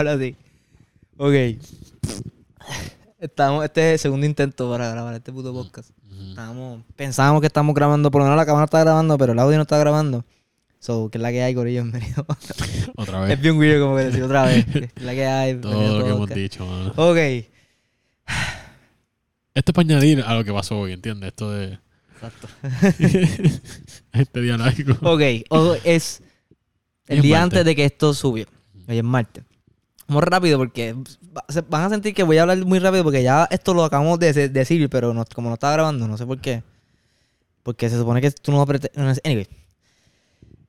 Ahora sí. Ok. Estamos, este es el segundo intento para grabar este puto podcast. Estábamos, pensábamos que estamos grabando, por lo menos la cámara está grabando, pero el audio no está grabando. So, que es la que hay, Corillo, bienvenido. Otra es vez. bien weird como que decir otra vez. que es la que hay. Todo lo que hemos dicho, mano. Ok. Esto es para añadir a lo que pasó hoy, ¿entiendes? Esto de Exacto. este día largo. Ok, o- es el Es día martes. antes de que esto subió. Hoy es martes. Vamos rápido porque van a sentir que voy a hablar muy rápido porque ya esto lo acabamos de de- decir, pero no- como no estaba grabando, no sé por qué. Porque se supone que tú no apretes. no sé- Anyway.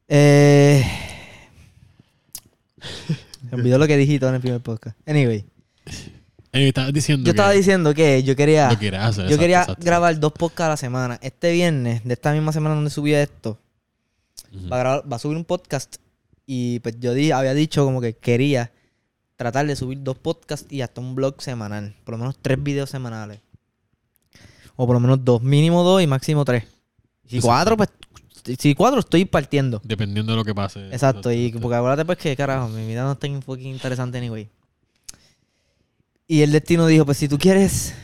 Eh. Me olvidó lo que dijiste en el primer podcast. Anyway. Ey, estabas diciendo Yo estaba diciendo que yo quería. lo quieres hacer. Yo exacto, quería exacto, grabar dos podcasts a la semana. Este viernes, de esta misma semana donde subí esto, va a, grabar- va a subir un podcast. Y pues yo di- había dicho como que quería tratar de subir dos podcasts y hasta un blog semanal. Por lo menos tres videos semanales. O por lo menos dos. Mínimo dos y máximo tres. Si Exacto. cuatro, pues. Si cuatro, estoy partiendo. Dependiendo de lo que pase. Exacto. Y porque acuérdate pues que carajo, mi vida no está tan fucking interesante anyway. Y el destino dijo, pues si tú quieres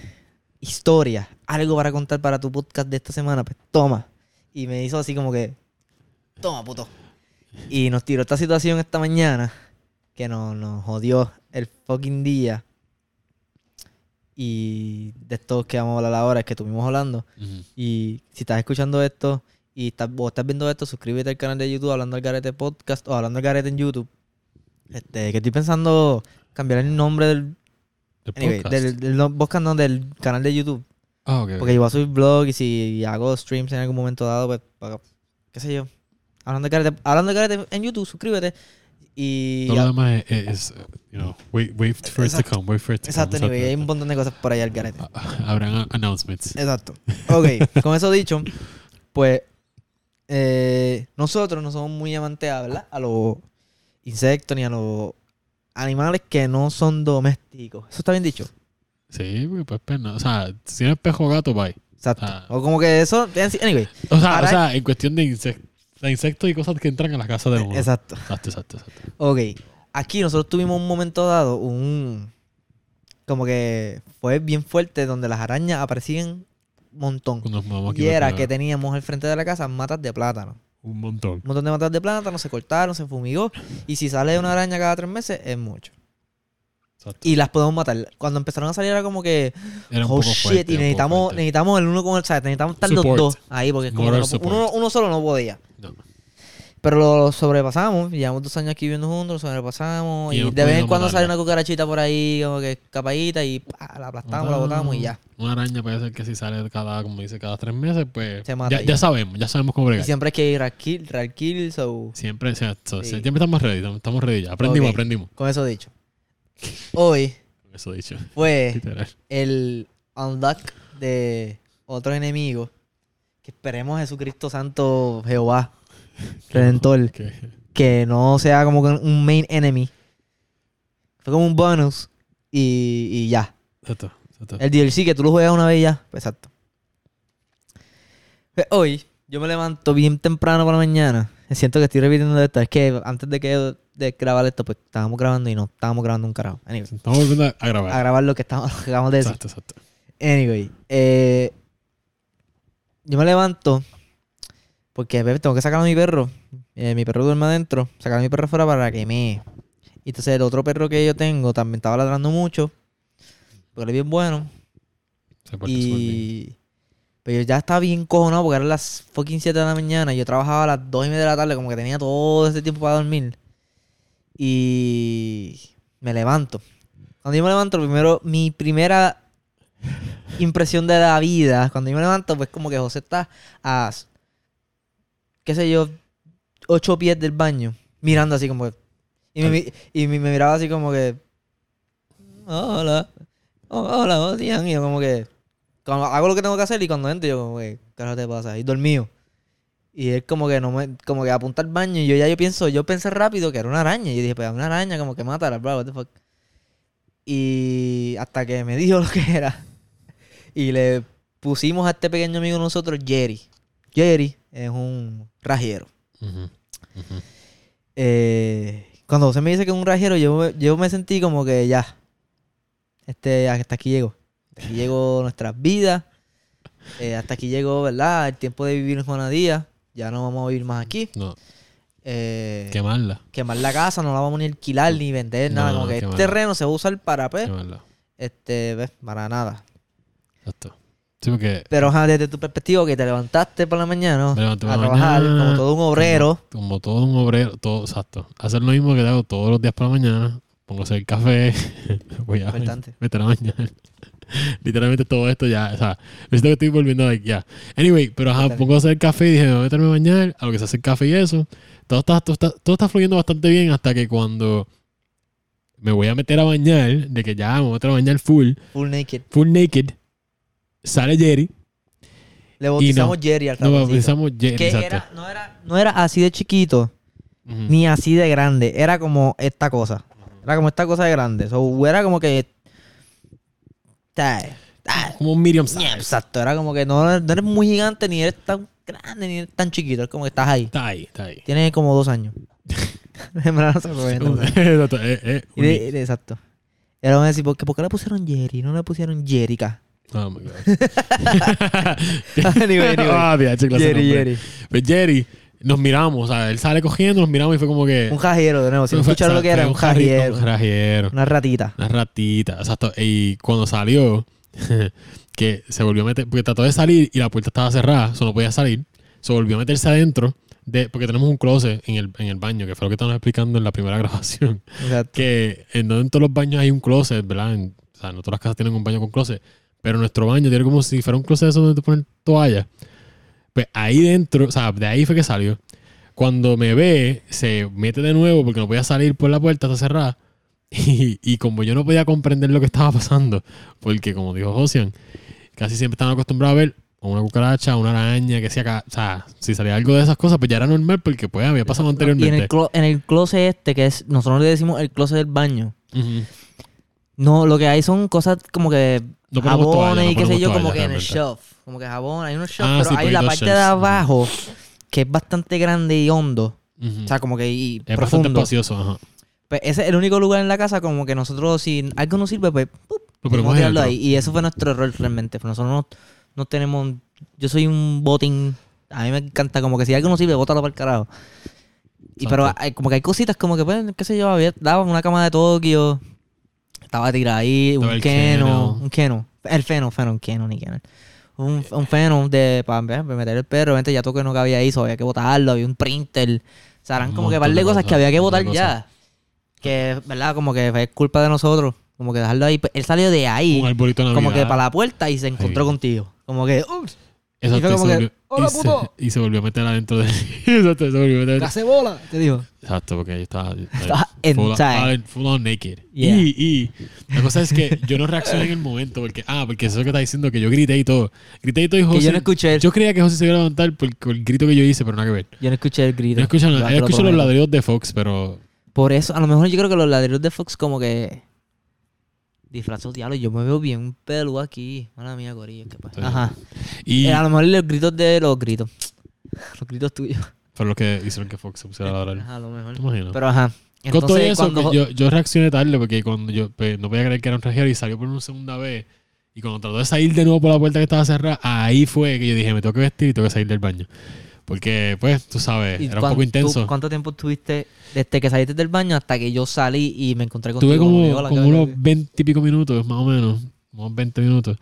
historia, algo para contar para tu podcast de esta semana, pues toma. Y me hizo así como que, toma puto. Y nos tiró esta situación esta mañana que nos, nos jodió el fucking día. Y de esto que vamos a hablar ahora es que estuvimos hablando. Y si estás escuchando esto y estás, o estás viendo esto, suscríbete al canal de YouTube Hablando al Garete Podcast o Hablando al Garete en YouTube. Este, que estoy pensando cambiar el nombre del, El anyway, podcast. del, del no- podcast, no, del canal de YouTube. Ah, ok. Porque yo voy a subir blog y si hago streams en algún momento dado, pues, para- qué sé yo. Hablando al Garete, Hablando al Garete en YouTube, suscríbete. Y... Todo lo demás es, es, you know, wait, wait for it to Exacto. come, wait for it to Exacto, come. anyway, hay un montón de cosas por ahí al Garete. Ah, ah, Habrán announcements. Exacto. Ok, con eso dicho, pues eh, nosotros no somos muy amantes ¿verdad? a los insectos ni a los animales que no son domésticos. ¿Eso está bien dicho? Sí, porque pues pena. O sea, si tienes pejo o gato, bye. Exacto. Ah. O como que eso... Anyway. O sea, o sea en cuestión de insectos. De insectos y cosas que entran a la casa de uno. Exacto. Exacto, exacto, exacto. Ok. Aquí nosotros tuvimos un momento dado, un... Como que fue bien fuerte donde las arañas aparecían un montón. Y era que teníamos al frente de la casa matas de plátano. Un montón. Un montón de matas de plátano, se cortaron, se fumigó. Y si sale una araña cada tres meses, es mucho. Exacto. Y las podemos matar. Cuando empezaron a salir era como que, Era un oh poco shit, fuerte, y necesitamos, necesitamos el uno con el side, necesitamos estar los dos ahí, porque como no- uno, uno solo no podía. No. Pero lo sobrepasamos, llevamos dos años aquí viviendo juntos, lo sobrepasamos. Y Y, de vez en cuando sale una cucarachita por ahí, como que escapadita, y pa, la aplastamos, la botamos y ya. Una araña puede ser que si sale cada, como dice, cada tres meses, pues Se mata ya, y sabemos, ya sabemos cómo Y bregar. siempre hay que ir a kill, rar kill, so... Siempre, so- Sí. siempre estamos ready, estamos- ready ya. Aprendimos, aprendimos. Con eso dicho. Hoy Con Eso dicho. fue Literal. el unlock de otro enemigo. Que esperemos Jesucristo Santo Jehová Redentor. Que- Que no sea como que un main enemy. Fue como un bonus. Y, y ya. Exacto, exacto. El DLC que tú lo juegas una vez y ya. Pues exacto. Pues hoy yo me levanto bien temprano por la mañana. Siento que estoy repitiendo esto. Es que antes de que de grabar esto, pues estábamos grabando y no estábamos grabando un carajo. Anyway, Estamos volviendo a grabar. a grabar lo que, que acabamos de decir. Exacto, exacto. Anyway, eh, yo me levanto porque bebé, tengo que sacar a mi perro. Eh, mi perro duerme adentro. Sacar a mi perro fuera para que me. Y entonces el otro perro que yo tengo también estaba ladrando mucho. Porque él es bien bueno. Se. Y. Pero yo ya estaba bien cojonado porque eran las fucking 7 de la mañana. y Yo trabajaba a las 2 y media de la tarde, como que tenía todo ese tiempo para dormir. Y. Me levanto. Cuando yo me levanto, primero, mi primera impresión de la vida, cuando yo me levanto, pues como que José está a. qué sé yo, 8 pies del baño, mirando así como que. Y me, y me, miraba así como que. Hola. Hola, Ian", Y yo como que. Hago lo que tengo que hacer y cuando entro, yo como que. ¿Qué te pasa? Y dormido. Y él como que no me. Como que apunta al baño. Y yo ya yo pienso. Yo pensé rápido que era una araña. Y yo dije, pues una araña, como que mátala, bro. What the fuck. Y hasta que me dijo lo que era. Y le pusimos a este pequeño amigo nosotros, Jerry. Jerry es un rajero. Eh, Cuando José me dice que es un rajero, yo, yo me sentí como que ya. Este, hasta aquí llego. Hasta aquí llegó nuestras vidas. Eh, hasta aquí llegó, ¿verdad? El tiempo de vivir en Juanadía. Ya no vamos a vivir más aquí. No, Eh, quemarla. quemar la casa, no la vamos ni a alquilar ni vender, nada. No, como que este terreno se va a usar para, pues, Quemarla. este, ves, para nada. Exacto. Sí, porque Pero ajá, desde tu perspectiva, que te levantaste por la mañana, a trabajar mañana, como todo un obrero. como todo un obrero, todo, exacto. Hacer lo mismo que hago todos los días por la mañana. Pongo a hacer café. voy a Importante. meter a bañar. Literalmente todo esto ya, o sea, necesito que estoy volviendo a ya. Anyway, pero ajá, pongo a hacer café y dije, me voy a meterme a bañar, a lo que se hace el café y eso. Todo está, todo está, todo está fluyendo bastante bien hasta que cuando me voy a meter a bañar, de que ya me voy a meter a bañar full, Full naked. full naked, sale Jerry. Le bautizamos no, Jerry al ratoncito. bautizamos Jerry, Que era, no, era, no era así de chiquito, ni así de grande. Era como esta cosa. Era como esta cosa de grande. So, era como que... Como un medium size. Exacto. Era como que no, no eres muy gigante, ni eres tan grande, ni eres tan chiquito. Es como que estás ahí. Está ahí, está ahí. Tienes como dos años. En verdad no. Exacto, eh, eh, exacto. Y ahora van a decir, ¿por qué, por qué le pusieron Jerry? No le pusieron Jerica. Oh my God. Anyway, anyway. Ah, Jerry. Jerry. Pues Jerry, nos miramos, o sea, él sale cogiendo, nos miramos y fue como que. Un jajero, de nuevo. Si no escucharon lo que era, un jajero. Un jarajero. Una ratita. Una ratita, exacto. Y cuando salió, que se volvió a meter, porque trató de salir y la puerta estaba cerrada, eso no podía salir. Se volvió a meterse adentro, de, porque tenemos un closet en el, en el baño, que fue lo que estábamos explicando en la primera grabación. Exacto. que en, en todos los baños hay un closet, ¿verdad? En- o sea, no todas las casas tienen un baño con closet. Pero nuestro baño tiene como si fuera un closet de esos donde te ponen toalla. Pues ahí dentro, o sea, de ahí fue que salió. Cuando me ve, se mete de nuevo porque no podía salir por la puerta, está cerrada. Y, y como yo no podía comprender lo que estaba pasando, porque como dijo Josian, casi siempre estaban acostumbrados a ver una cucaracha, una araña, que sea, ca- o sea, si salía algo de esas cosas, pues ya era normal porque pues había pasado Y en anteriormente. el, clo- en el closet este, que es, nosotros le decimos el closet del baño. No, lo que hay son cosas como que No jabones toalla, no y qué sé yo, como que en el shelf. Como que jabón, hay unos shelf, Ah, pero sí, hay la parte de abajo que es bastante grande y hondo. O sea, como que y es bastante profundo. espacioso, ajá. Pues ese es el único lugar en la casa como que nosotros, si algo no sirve, pues ¡pup! Tirarlo dentro. ahí. Y eso fue nuestro error realmente. Pues Nosotros no, no tenemos. Yo soy un botín. A mí me encanta como que si algo no sirve, bótalo para el carajo. Y Exacto. pero hay, como que hay cositas como que, pues, qué sé yo, había, daba una cama de Tokio. Estaba tirada ahí, Estaba un el Keno, Keno. un Keno. El Feno, Feno, un Keno, ni Keno. Un, un Feno de, para, meter el perro. Obviamente ya Tokio no cabía ahí, so había que botarlo. Había un printer. O sea, eran Un como que par de cosas cosas, que había que botar ya. Que, ¿verdad? Como que fue culpa de nosotros. Como que dejarlo ahí. Pues, Él salió de ahí. Un arbolito Como que para la puerta y se encontró Ahí. contigo. Como que, ups, Exacto, como que, "Hola, y se- puto". Y se volvió a meter adentro de... Exacto, se volvió a meter... ¡Case bola! Te digo. Exacto, porque ahí estaba... Estaba full, ah, full on naked. Yeah. Y, y la cosa es que yo no reaccioné en el momento porque... Ah, porque eso es lo que está diciendo, que yo grité y todo. Grité y todo y José... Que yo no escuché el, Yo creía que José se iba a levantar por, por el grito que yo hice, pero nada que ver. yo no escuché el grito. Yo escucho, Yo yo escucho los ladridos de Fox, pero... Por eso, a lo mejor yo creo que los ladrillos de Fox como que disfrazó diablo. Yo me veo bien peludo aquí. Mala mía, corillo. ¿qué pasa? Sí. Ajá. Y Eh, a lo mejor los gritos de los gritos. Los gritos tuyos. fueron los que hicieron que Fox se pusiera a ladrar. Ajá, a lo mejor. ¿Te imaginas? Pero ajá. Con todo eso, cuando... yo, yo reaccioné tarde porque cuando yo pues, no podía creer que era un regiero y salió por una segunda vez. Y cuando trató de salir de nuevo por la puerta que estaba cerrada, ahí fue que yo dije, me tengo que vestir y tengo que salir del baño. Porque, pues, tú sabes, ¿Y era un poco intenso. tú ¿Cuánto tiempo estuviste desde que saliste del baño hasta que yo salí y me encontré contigo? Tuve como, hola, como ¿qué- unos qué- 20 y pico minutos, más o menos, unos 20 minutos,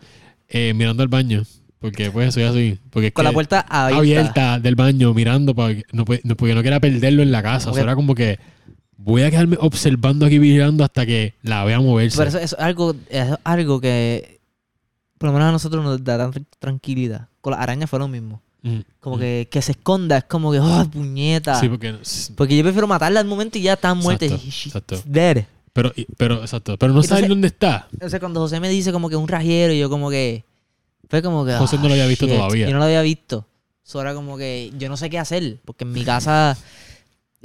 eh, mirando al baño. Porque, pues, soy así. Porque Con la puerta abierta. abierta del baño, mirando, para no, porque no quería perderlo en la casa. O sea, era como que voy a quedarme observando aquí, vigilando hasta que la vea moverse. Pero eso, eso es algo, es algo que por lo menos a nosotros nos da tan tranquilidad. Con las arañas fue lo mismo. Mm, Como mm. que, que se esconda, es como que, oh, puñeta. Sí, porque. Porque yo prefiero matarla al momento y ya está muerta. Exacto, y dead. Pero, y- pero, exacto. Pero no Entonces- saben dónde está. Entonces cuando José me dice como que un rajero, yo como que... Fue como que... José ah, no lo había visto shit. todavía. Yo no lo había visto. Eso era como que yo no sé qué hacer. Porque en mi casa...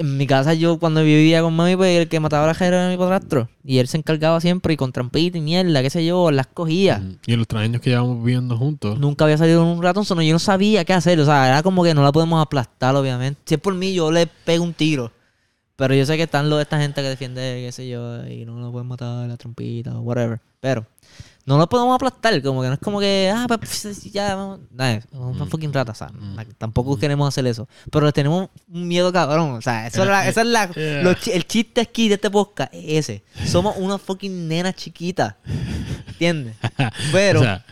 En mi casa yo cuando vivía con mami, pues el que mataba a rajero era mi padrastro. Y él se encargaba siempre y con trampita y mierda, qué sé yo, las cogía. Mm, Y en los tres años que llevamos viviendo juntos. Nunca había salido un ratón, solo yo no sabía qué hacer. O sea, era como que no la podemos aplastar, obviamente. Si es por mí, yo le pego un tiro. Pero yo sé que están los, esta gente que defiende, qué sé yo, y no lo pueden matar, la trompita, o whatever. Pero no lo podemos aplastar, como que no es como que, ah, pues ya, vamos. Nah, somos una Mm. fucking rata, o sea, Mm. tampoco queremos hacer eso. Pero les tenemos un miedo cabrón, o sea, eso es la- Eh, esa es la, eh. chi- el chiste aquí de este podcast, es ese. Somos una fucking nena chiquita, ¿entiendes? Pero, o sea,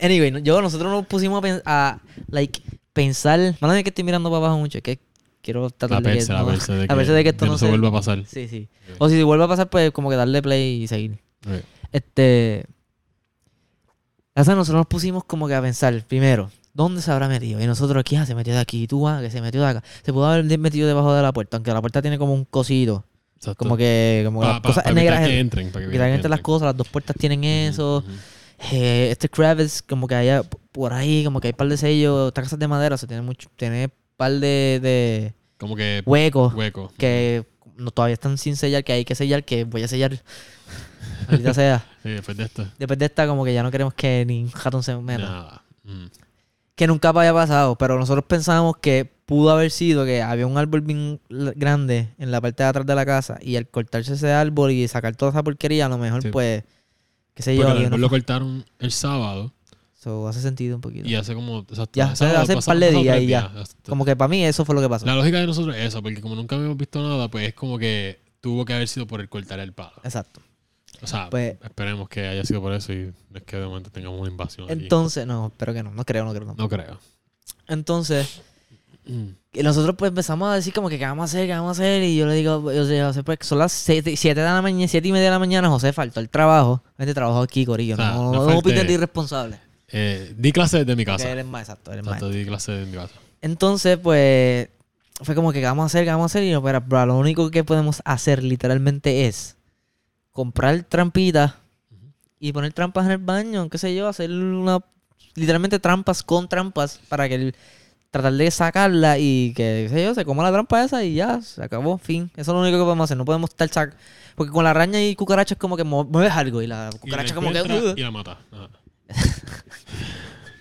anyway, yo, nosotros nos pusimos a, pen- a like, pensar, más que estoy mirando para abajo mucho, es que quiero tratar la de que, la no- de la perse de que esto no se se- vuelva a pasar. Sí, sí. O si vuelve a pasar, pues como que darle play y seguir. Ok. Este. Sea, nosotros nos pusimos como que a pensar, primero, ¿dónde se habrá metido? Y nosotros aquí, ah, se metió de aquí, tú, ah, que se metió de acá. Se pudo haber metido debajo de la puerta, aunque la puerta tiene como un cosito. Exacto. Como que, como Pa- las pa- cosas evitar negras. que en- entren. Para que que las cosas, las dos puertas tienen eso. Ujú, ujú. Eh, este Kravis, como que haya por ahí, como que hay par de sellos, estas casas de madera, o sea, tiene mucho, tiene par de, de Como que huecos hueco. que no, todavía están sin sellar, que hay que sellar, que voy a sellar. Maldita sea. Sí, después de esto. Después de esta, como que ya no queremos que ni un ratón se meta. Nada. Mm. Que nunca haya pasado, pero nosotros pensábamos que pudo haber sido que había un árbol bien grande en la parte de atrás de la casa y al cortarse ese árbol y sacar toda esa porquería, a lo mejor, Sí. pues, qué sé yo, el había árbol una- lo cortaron el sábado So, hace sentido un poquito. y hace como. Ya, sábado hace un par de días y ya. Como que para mí eso fue lo que pasó. La lógica de nosotros es esa, porque como nunca habíamos visto nada, pues es como que tuvo que haber sido por el cortar el palo. Exacto. O sea, Pues- esperemos que haya sido por eso y es que de momento tengamos una invasión. Entonces, no, espero que no, no creo, no creo. No. no creo. Entonces, y nosotros pues empezamos a decir como que qué vamos a hacer, qué vamos a hacer. Y yo le digo, yo digo, José, pues son las 7 de la mañana, siete y media de la mañana, José faltó el trabajo. Vente, trabajo aquí, Corillo. O sea, no, no no, de irresponsable. Eh, di clase desde mi casa. él es más exacto, Exacto, di clase desde mi casa. Entonces, pues, fue como que, ¿qué vamos a hacer? ¿Qué vamos a hacer? Y yo, pero, bro, lo único que podemos hacer literalmente es comprar trampitas y poner trampas en el baño, qué sé yo, hacer una, literalmente trampas con trampas para que el, tratar de sacarla y que, qué sé yo, se coma la trampa esa y ya, se acabó, fin. Eso es lo único que podemos hacer, no podemos estar sac porque con la araña y cucarachas como que mueves algo y la Y cucaracha la como que... "Ugh". Y la mata. Ajá.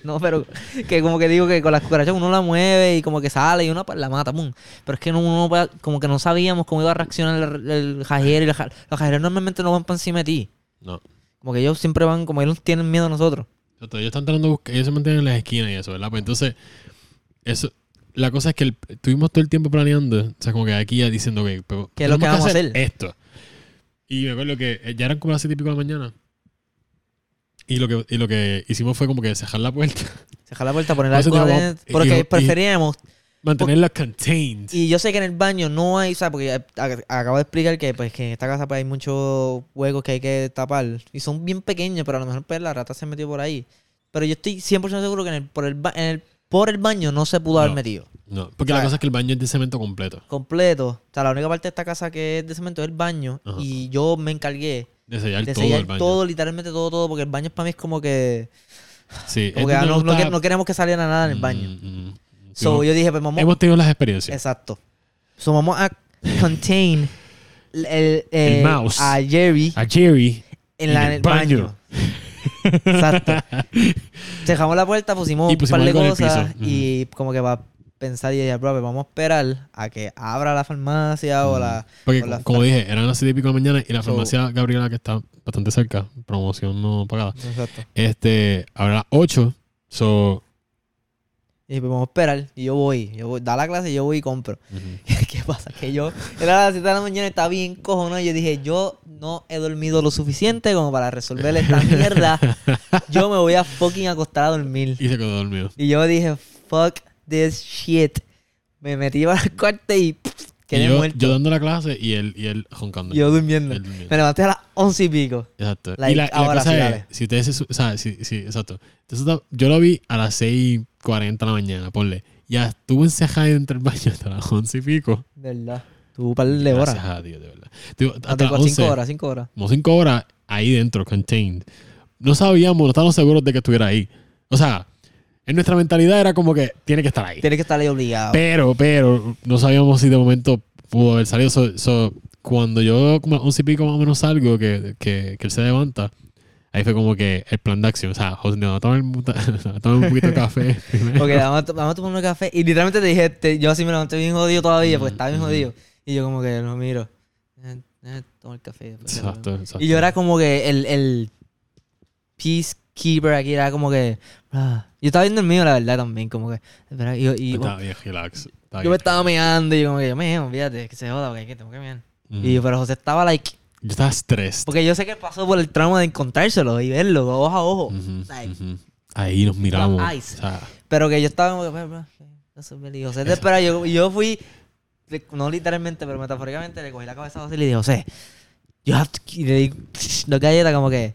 No, pero que como que digo que con las cucarachas uno la mueve y como que sale y uno pues, la mata, pum. Pero es que no, uno puede- como que no sabíamos cómo iba a reaccionar el, el jajero y ja- los jajeros normalmente no van para encima de ti. No. Como que ellos siempre van, como ellos tienen miedo a nosotros. Exacto, ellos están tratando ellos se mantienen en las esquinas y eso, ¿verdad? Pues entonces, eso, la cosa es que el- tuvimos todo el tiempo planeando, o sea, como que aquí ya diciendo que pero ¿Qué es lo que vamos a hacer? Esto. Y me acuerdo que eh, ya eran como las siete y pico de la mañana. Y lo que, y lo que hicimos fue como que cerrar la puerta, Dejar la puerta, poner teníamos- adentro. Porque y- preferíamos. mantenerla contained. Y yo sé que en el baño no hay, o sea, porque acabo de explicar que pues que en esta casa pues, hay muchos huecos que hay que tapar. Y son bien pequeños, pero a lo mejor pues, la rata se metió por ahí. Pero yo estoy 100% seguro que en el, por, el, en el, por el baño no se pudo haber metido. No, porque O sea, la cosa es que el baño es de cemento completo. completo. O sea, la única parte de esta casa que es de cemento es el baño. Ajá. Y yo me encargué De sellar de todo el baño. todo, literalmente todo, todo, porque el baño para mí es como que. Sí, Como que ah, no, queremos que saliera nada en el baño. Mm, mm. So Sí, yo dije, pues vamos. Hemos tenido las experiencias. Exacto. So vamos a contain el, el, eh, mouse. a Jerry A Jerry. en, la, el en el baño. Exacto. Dejamos la puerta, pusimos, un par de cosas y como que va pensar y dije, bro, vamos a esperar a que abra la farmacia o la... Porque, o la- como dije, eran las 7 y pico de la mañana y la So- farmacia Gabriela, que está bastante cerca, promoción no pagada, Exacto. este, abre a las 8. So, Y dije, pues vamos a esperar. Y yo voy, yo voy, da la clase y yo voy y compro. ujú. ¿Qué pasa? Que yo, era las 7 de la mañana, estaba bien cojonado. Y yo dije, yo no he dormido lo suficiente como para resolver esta mierda. Yo me voy a fucking acostar a dormir. y se quedó dormido. Y yo dije, fuck this shit. Me metí para el cuarto y pff, quedé Y yo, muerto. yo dando la clase y él, y él roncando. Y yo durmiendo. Durmiendo. Me levanté a las once y pico. Exacto. y Like, la, y la cosa sí, es, dale. si ustedes se o sea, sí, sí, exacto. Entonces, yo lo vi a las 6.40 de la mañana, ponle. Ya estuvo encerrado dentro del baño hasta las 11 y pico. ¿Verdad? Tuvo un par de horas. Gracias a Dios, de verdad. Ah, hasta tengo las 11, cinco horas, cinco horas. como 5 horas ahí dentro, contained. No sabíamos, no estábamos seguros de que estuviera ahí. O sea, en nuestra mentalidad era como que tiene que estar ahí. Tienes que estar ahí obligado. Pero, pero, no sabíamos si de momento pudo haber salido. So- so, cuando yo como 11 y pico más o menos salgo, que, que, que él se levanta, ahí fue como que el plan de acción. O sea, José, no, toma un, poquito de café primero. Ok, vamos a, vamos a tomar un café. Y literalmente te dije, te- yo así me levanté bien jodido todavía, porque estaba bien jodido. Y yo como que lo miro. Eh, eh, toma el café. Exacto, exacto. Y yo era como que el, el peacekeeper aquí era como que... ah. Yo estaba viendo el mío, la verdad, también. Como que... espera, Y, yo- y Está bien, relax. Está yo me estaba meando y yo como que... Yo me olvídate, que se joda, porque que tengo que mear. Ujú. Y pero José estaba like... Yo estaba estrés. Porque yo sé que pasó por el trauma de encontrárselo y verlo ojo a ojo. Like, Ahí nos miramos. O sea, Pero que yo estaba como que... Y José te espera. Yo, yo fui... No literalmente, pero metafóricamente le cogí la cabeza a José y le dije, José... You have to... Y le di dos galletas como que...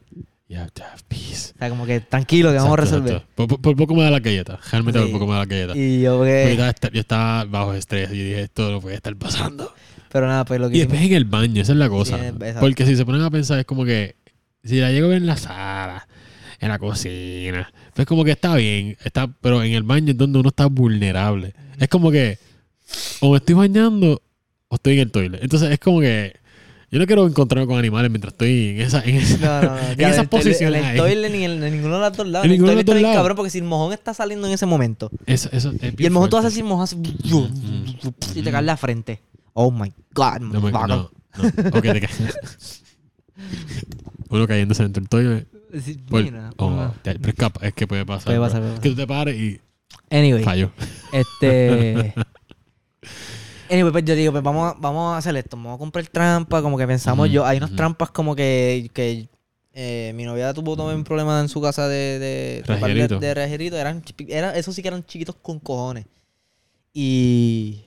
you have to have peace. O sea, como que tranquilo, que vamos a resolver. Por, poco me da la galleta. Realmente Sí. por poco me da la galleta. Y yo Porque que... yo, estaba, yo estaba bajo estrés y dije, esto no puede estar pasando. Pero nada, pues lo que Y después en el baño, esa es la cosa. Sí. Porque si se ponen a pensar, es como que si la llego a ver en la sala, en la cocina, pues como que está bien, está, pero en el baño es donde uno está vulnerable. Es como que o me estoy bañando o estoy en el toilet. Entonces es como que yo no quiero encontrarme con animales mientras estoy en esa, en esa, No, no, no. en esas posiciones En el ahí. toilet ni en, en ninguno de los dos lados. En ninguno de los dos lados. cabrón porque si el mojón está saliendo en ese momento. Eso, eso es Y el mojón tú vas a fuerte. decir mojón así, y te cae en la frente. Oh my God, No, me- no. Ok, te caes. Uno cayéndose dentro del toilet. Sí, por- mira, oh, no. ya, pero es, que puede pasar. Puede pasar, puede Que tú te pares y Anyway, fallo. este. Anyway, pues yo digo, pues vamos a, vamos a hacer esto. Vamos a comprar trampa. Como que pensamos yo. Hay unas trampas como que. que eh, mi novia tuvo también un problema en su casa de. de. De, de. Eran, era, esos sí que eran chiquitos con cojones. Y.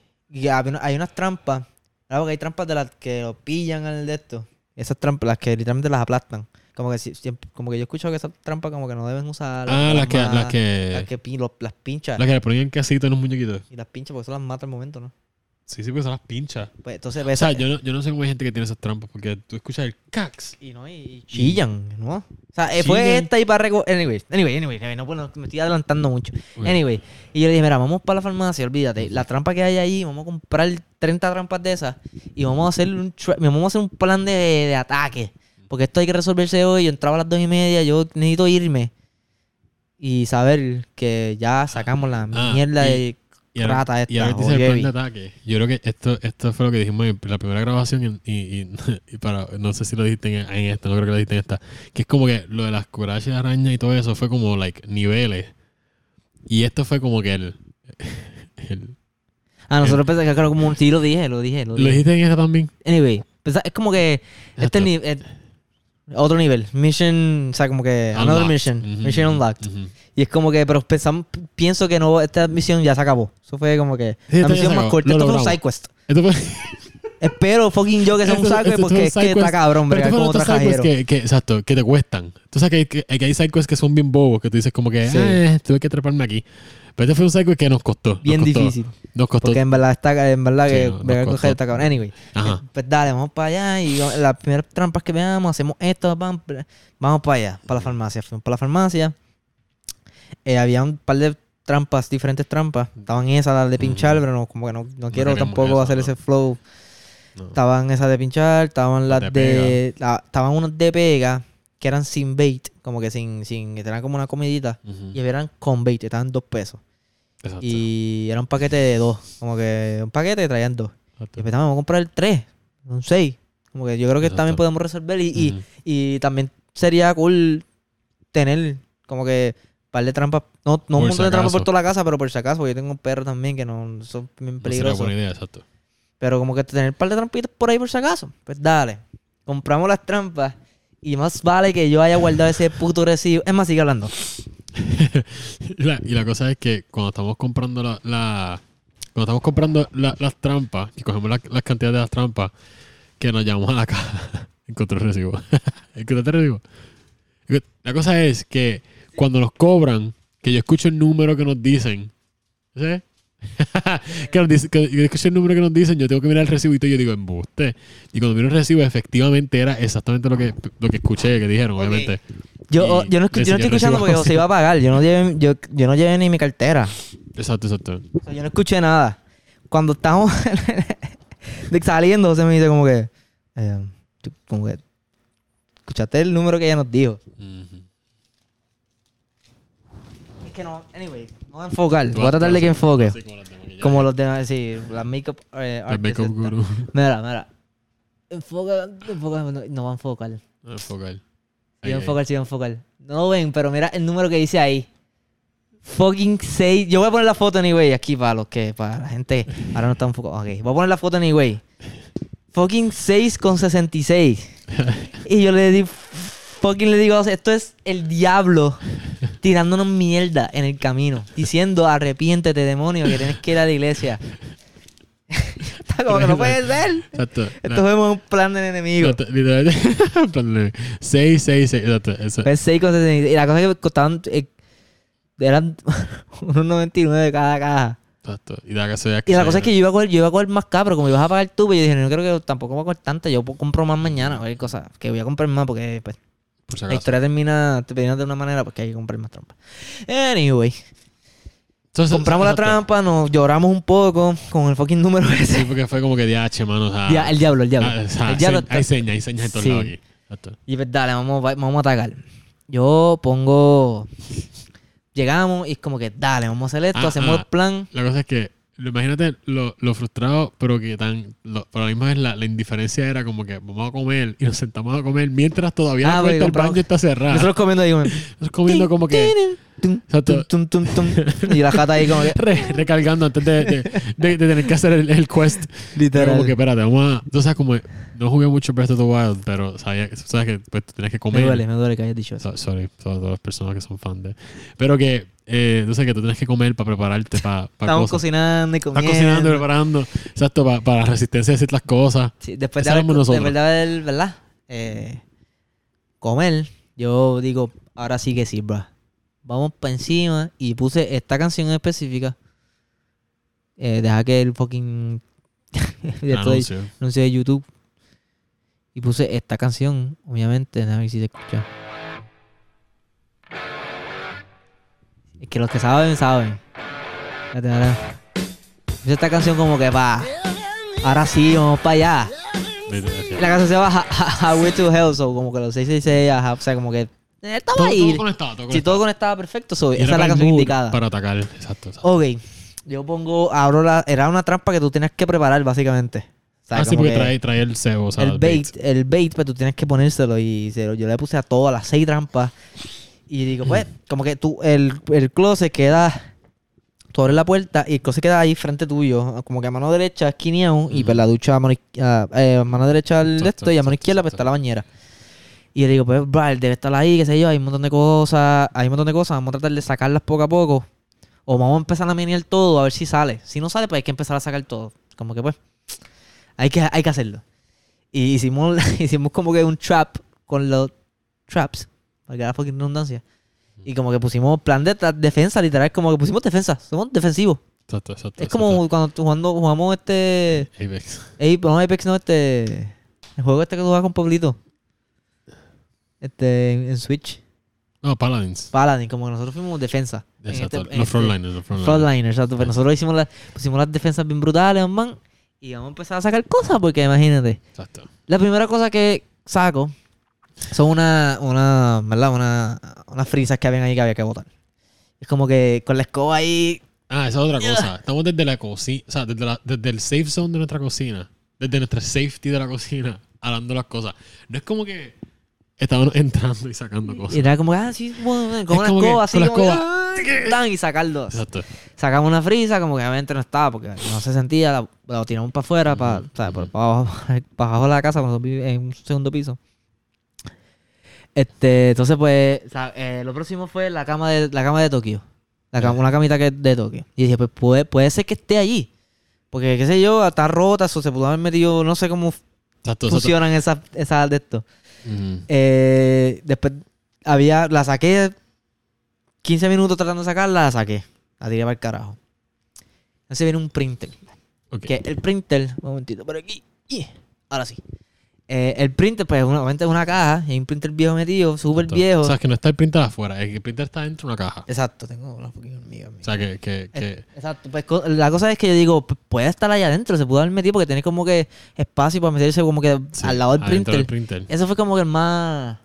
hay unas trampas. Claro, que hay trampas de las que lo pillan al de esto. Esas trampas, las que literalmente las aplastan. Como que si- siempre, como que yo escucho que esas trampas como que no deben usar. Ah, las que, las que, las que pi- lo- las pinchas. las que le ponían quesito en un muñequito. Y las pinchas porque eso las mata al momento, ¿no? Sí, sí, pues son las pinchas. Pues entonces O sea, yo no, yo no sé cómo hay gente que tiene esas trampas, porque tú escuchas el cax. Y no, y, y chillan, ¿no? O sea, eh, fue Chillan. esta y para reco Anyway, anyway, anyway, anyway, no, bueno, me estoy adelantando mucho. Ok. Anyway, y yo le dije, mira, vamos para la farmacia, olvídate. La trampa que hay ahí, vamos a comprar 30 trampas de esas y vamos a hacer un, vamos a hacer un plan de, de ataque. Porque esto hay que resolverse hoy. Yo entraba a las dos y media, yo necesito irme y saber que ya sacamos la Ah, mierda y- de Y ahora, rata esta. y ahora que o dice el plan de ataque. Yo creo que esto, esto fue lo que dijimos en la primera grabación y, y, y para, no sé si lo dijiste en, en esta, no creo que lo dijiste en esta. Que es como que lo de las cucarachas de araña y todo eso fue como like niveles. Y esto fue como que el... el- Ah, nosotros pensamos que era como un... Sí, lo dije, lo dije, lo ¿Lo dije. dijiste en esta también? Anyway, pues, es como que Exacto. este ni- eh, otro nivel, mission, o sea, como que another Unlocked. mission, mission unlocked. Y es como que, pero pensamos, pienso que no, esta misión ya se acabó. Eso fue como que Sí, la misión más corta. Lo Esto fue un side quest. Esto fue... Espero fucking yo que sea un side quest porque es que está cabrón, Pero fueron otro cajero. que, que, exacto, que te cuestan. Tú sabes que hay, que, que hay side quests que son bien bobos, que tú dices como que, Sí. eh, tuve que treparme aquí. Pero este fue un quest que nos costó. nos Bien costó- difícil. Nos costó. Porque en verdad está, en verdad Sí, que costó. cajero está cabrón. Anyway, Ajá. pues dale, vamos para allá y las primeras trampas que veamos, hacemos esto, vamos para allá, para la farmacia. Fuimos para la farmacia. Eh, había un par de trampas, diferentes trampas. Estaban esas, las de pinchar, pero no, como que no, no quiero tampoco hacer ese flow. No. Estaban esas de pinchar, estaban las de. de la- estaban unos de pega que eran sin bait, como que sin. sin eran como una comidita. Y eran con bait, estaban dos pesos. Exacto. Y era un paquete de dos. Como que un paquete traían dos. Exacto. Y empezamos a comprar tres, un seis. Como que yo creo que Exacto. también podemos resolver. Y, y, y también sería cool tener como que un par de trampas. No, no un montón de trampas por toda la casa, pero por si acaso. porque Yo tengo un perro también que no son bien No peligrosos. buena idea, exacto. Pero como que tener un par de trampitas por ahí por si acaso. Pues dale. Compramos las trampas. Y más vale que yo haya guardado ese puto recibo. Es más, sigue hablando. y, la, cosa es que cuando estamos comprando la, cuando estamos comprando la- las trampas, y cogemos la- las cantidades de las trampas, que nos llamamos a la caja, encontré el recibo. ¿Encontraste el recibo? La cosa es que cuando nos cobran, que yo escucho el número que nos dicen, ¿sí? que, nos dice- que yo escucho el número que nos dicen, yo tengo que mirar el recibo y yo digo, embuste. Y cuando miro el recibo, efectivamente era exactamente lo que, lo que escuché, que dijeron, Ok. obviamente. Yo, oh, yo, no, yo no estoy escuchando porque José iba a pagar. Yo no llevé, yo, yo no llevé ni mi cartera. Exacto, exacto. O sea, yo no escuché nada. Cuando estamos saliendo, José me dice como que... eh, como que... Escuchaste el número que ella nos dijo. Ujú. Es que no... Anyway, no voy a enfocar. Voy a tratar de que enfoque. así como las demás, los de, sí, las makeup eh, El artists Makeup estas. Guru. Mira, mira. Enfoca, enfoca, no, no va a enfocar. No, enfocar. Sí va a enfocar, sí va a enfocar. No lo ven, pero mira el número que dice ahí. Fucking 6. Yo voy a poner la foto anyway aquí para los que, para la gente. Ahora no está enfocado. Ok, voy a poner la foto anyway. Fucking 6 con 66. y yo le di, fucking le digo, esto es el diablo tirándonos mierda en el camino. Diciendo, arrepiéntete, demonio, que tienes que ir a la iglesia. está como que no puede ser. Exacto. Esto fue un plan del enemigo. Exacto, Literalmente. 6, 6, 6. Exacto. Eso. Fue 6 con 66. Y la cosa es que costaban. eh, eran unos 99 cada caja. Exacto. Y da que se vea Y la cosa es que yo iba a coger, yo iba a coger más caro, como ibas a pagar tú, pero yo dije, no creo que tampoco voy a coger tanta, yo compro más mañana, cualquier cosa, que voy a comprar más porque pues, si la historia termina, termina de una manera porque hay que comprar más trampa. Anyway, Entonces, compramos la trampa, nos lloramos un poco con el fucking número Sí, ese. porque fue como que DH, mano. O sea, el diablo, el diablo. ah, o sea, el diablo hay señas, hay señas en todos Sí. lados aquí. Exacto. Y pues dale, vamos, va- vamos a atacar. Yo pongo. Llegamos y es como que dale, vamos a hacer esto, Ah, hacemos ah. el plan. La cosa es que, imagínate lo, lo frustrado, pero que tan. Lo, pero misma vez la, la indiferencia era como que vamos a comer y nos sentamos a comer mientras todavía Ah, la puerta del baño está cerrada. Nosotros comiendo ahí. Nosotros comiendo como que. Tum, tum, tum. Y la jata ahí como que. re- recargando antes de, de, de- de tener que hacer el, el quest. Pero Literal. como que, espérate, vamos a. Tú sabes, como. No jugué mucho Breath of the Wild, pero sabía, sabes que pues, tienes que me comer. duele, me duele que hayas dicho eso. So- sorry, todas las personas que son fan de. Pero que, eh, no sé, que tú tienes que comer para prepararte para Estamos cosas. cocinando y comiendo. cocinando y preparando. Exacto, pa- para la resistencia de ciertas cosas. Sí, después de haber, de haber, ¿verdad? Eh, comer, yo digo, ahora sí que sí, bro. Vamos para encima y puse esta canción en específica. Eh, deja que el fucking de todo el Anuncio. anuncio de YouTube. Y puse esta canción, obviamente. Déjame ver si se escucha. Es que los que saben, saben. Esta canción como que va. Ahora sí, vamos para allá. Y la canción se llama Highway to Hell, so como que los 666, ajá, o sea, como que estaba Todo, ahí. todo conectado, todo Si todo conectado. conectaba perfecto, so, Y esa es la canción indicada. Para atacar. Exacto. exacto. Ok, yo pongo, abro la, era una trampa que tú tienes que preparar básicamente. O sea, ah, sí, porque que trae, trae el cebo, o sea, el bait, el bait, pues tú tienes que ponérselo y se lo- yo le puse a todas las seis trampas. Y digo, pues, como que tú, el, el closet queda, tú abres la puerta y el closet queda ahí frente tuyo, como que a mano derecha, esquineado, y pues la ducha a mano, a- eh, a mano derecha el de esto y a mano izquierda pues está la bañera. Y yo digo, pues, bro, él debe estar ahí, qué sé yo, hay un montón de cosas, hay un montón de cosas, vamos a tratar de sacarlas poco a poco. O vamos a empezar a menear todo a ver si sale. Si no sale, pues hay que empezar a sacar todo. Como que pues, hay que, hay que hacerlo. Y hicimos, hicimos como que un trap con los traps, para era fucking redundancia. Y como que pusimos plan de defensa, literal, como que pusimos defensa. Somos defensivos. Exacto, exacto. Es como cuando jugando, jugamos este. Apex. No, Apex, no, este. El juego este que tú juegas con Pablito. Este, en, en Switch. No, Paladins. Paladin, como que nosotros fuimos defensa. En Exacto. este- los este- frontliners, los frontliners. Frontliners, exacto. Pues nosotros hicimos, las pusimos las defensas bien brutales, man. Y vamos a empezar a sacar cosas, porque imagínate. Exacto. La primera cosa que saco son una, una, ¿verdad? Una, unas frisas que habían ahí que había que botar. Es como que con la escoba ahí. Ah, esa es otra cosa. Estamos desde la cocina, o sea, desde, la- desde el safe zone de nuestra cocina, desde nuestra safety de la cocina, hablando las cosas. No es como que estamos entrando y sacando Y cosas. era como que, ah, sí, bueno, con Es una como que escoba así. con la como escoba. ah, y sacarlo. Exacto. Sacamos una frisa, como que obviamente no estaba, porque no se sentía, la, la tiramos para afuera, para, Ujú, o sea, para, abajo, para abajo de la casa, cuando en un segundo piso. Este, entonces pues, o sea, eh, lo próximo fue la cama de, la cama de Tokio. La cama, Ya. una camita que de Tokio. Y dije, pues puede, puede ser que esté allí. Porque, qué sé yo, está rota, eso se pudo haber metido, no sé cómo Exacto. funcionan esas, esas de esto. Eh, después había, la saqué 15 minutos tratando de sacarla, la saqué. La tiré para el carajo. Entonces viene un printer. Que el printer, un momentito, por aquí. y- Ahora sí. Eh, el printer, pues, una- obviamente es una caja. Y hay un printer viejo metido, súper viejo. O sea, es que no está el printer afuera, es que el printer está dentro de una caja. Exacto, tengo una poquito hormiga. O sea, que, que, que Exacto, pues la cosa es que yo digo, puede estar allá adentro, se pudo haber metido porque tiene como que espacio para meterse como que sí, al lado del printer. del printer. Eso fue como que el más...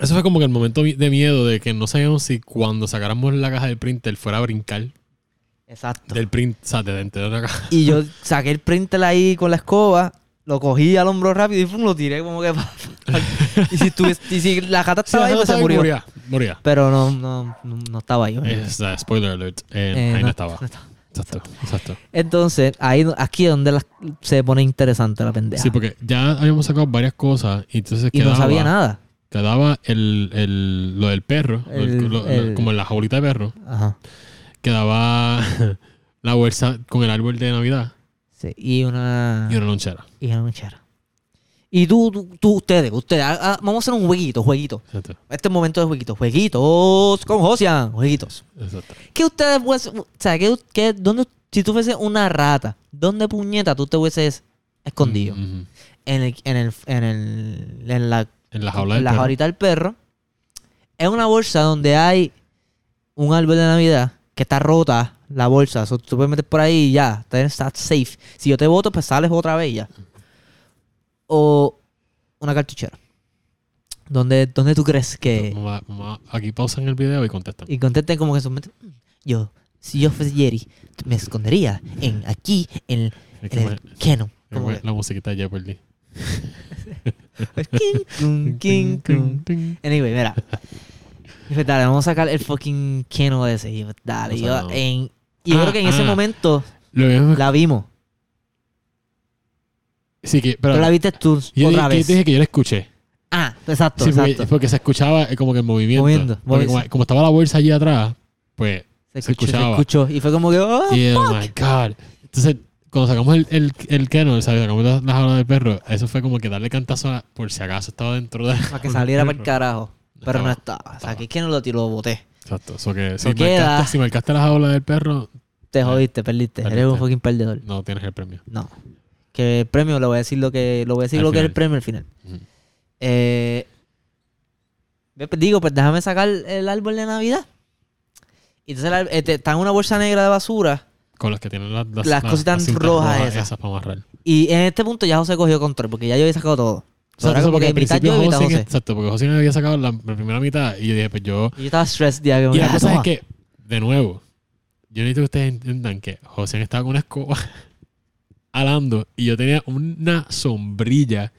Eso fue como que el momento de miedo de que no sabíamos si cuando sacáramos la caja del printer fuera a brincar. Exacto. Del print, o sea, de dentro de acá. Y yo saqué el printer ahí con la escoba, lo cogí al hombro rápido y pum, lo tiré como que... y, si estuviese- y si la gata Sí, estaba ahí, ajá, pues se murió. Moría. Moría. Pero no, no, no, no estaba ahí. Es, uh, spoiler alert. Eh, Eh, ahí no, no- estaba. no estaba. Exacto, exacto. Entonces, ahí, aquí es donde la- se pone interesante la pendeja. Sí, porque ya habíamos sacado varias cosas y entonces y no quedaba, sabía nada. quedaba el, el, lo del perro, El- lo- como en la jaulita de perro. Ajá. Quedaba la bolsa con el árbol de Navidad Sí, y una... y una lonchera. Y una lonchera. Y tú, tú, tú, ustedes, ustedes, ah, ah, vamos a hacer un jueguito, jueguito. Exacto, Este es momento de jueguitos. Jueguitos con Josian, jueguitos. exacto. ¿Qué ustedes fuesen, o sea, ¿qué, qué- dónde, si tú fueses una rata, ¿dónde puñeta tú te hubieses escondido? Mm, mm, mm. En el, en el, en el, en la, En la jaula en del la jaulita del perro. Es una bolsa donde hay un árbol de Navidad que está rota, la bolsa. So, tú puedes meter por ahí y ya, estás safe. Si yo te voto, pues sales otra vez ya. O una cartuchera. ¿Dónde, dónde tú crees que...? Aquí pausan el video y contestan. Y contesten como que son... Yo, si yo fuese Jerry, me escondería en aquí, en, Es en el Canon. la musiquita king, kun. Anyway, mira. Dale, vamos a sacar el fucking Canon ese. Dale, yo, en, y yo Ah, creo que en ese ah. momento Lo mismo- la vimos. Sí, que, pero, Pero la viste tú yo otra dije, que vez. yo dije que yo la escuché. Ah, exacto, Sí, exacto. porque se escuchaba como que el movimiento. Moviendo, Porque moviendo. como, como estaba la bolsa allí atrás, pues Se se escuchó, se escuchaba. escuchó. Y fue como que... ah, oh my god. Entonces, cuando sacamos el, el, el Canon, ¿sabes? Sacamos la, la jaula del perro, eso fue como que darle cantazo a- por si acaso estaba dentro de. para que saliera para el carajo. Pero no Estaba-. O sea, que es que no lo tiró, lo boté. Exacto. Eso que si queda- marcaste, si marcaste la jaula del perro, Te jodiste, perdiste. Eres un fucking perdedor. no tienes el premio. No. Que el premio, le voy a decir lo que, lo voy a decir Al lo que es el premio al final. Eh, digo, pues déjame sacar el árbol de Navidad. Y entonces este, está en una bolsa negra de basura. Con los que tienen las, Las cositas cintas rojas esas. para amarrar. Y en este punto ya José cogió control, porque ya yo había sacado todo. Exacto, eso porque que al principio José, exacto, porque José me había sacado la, la primera mitad y yo dije, pues yo. Y yo estaba stressed ya Y la cosa es toma. que, de nuevo, yo necesito que ustedes entiendan que José estaba con una escoba alando y yo tenía una sombrilla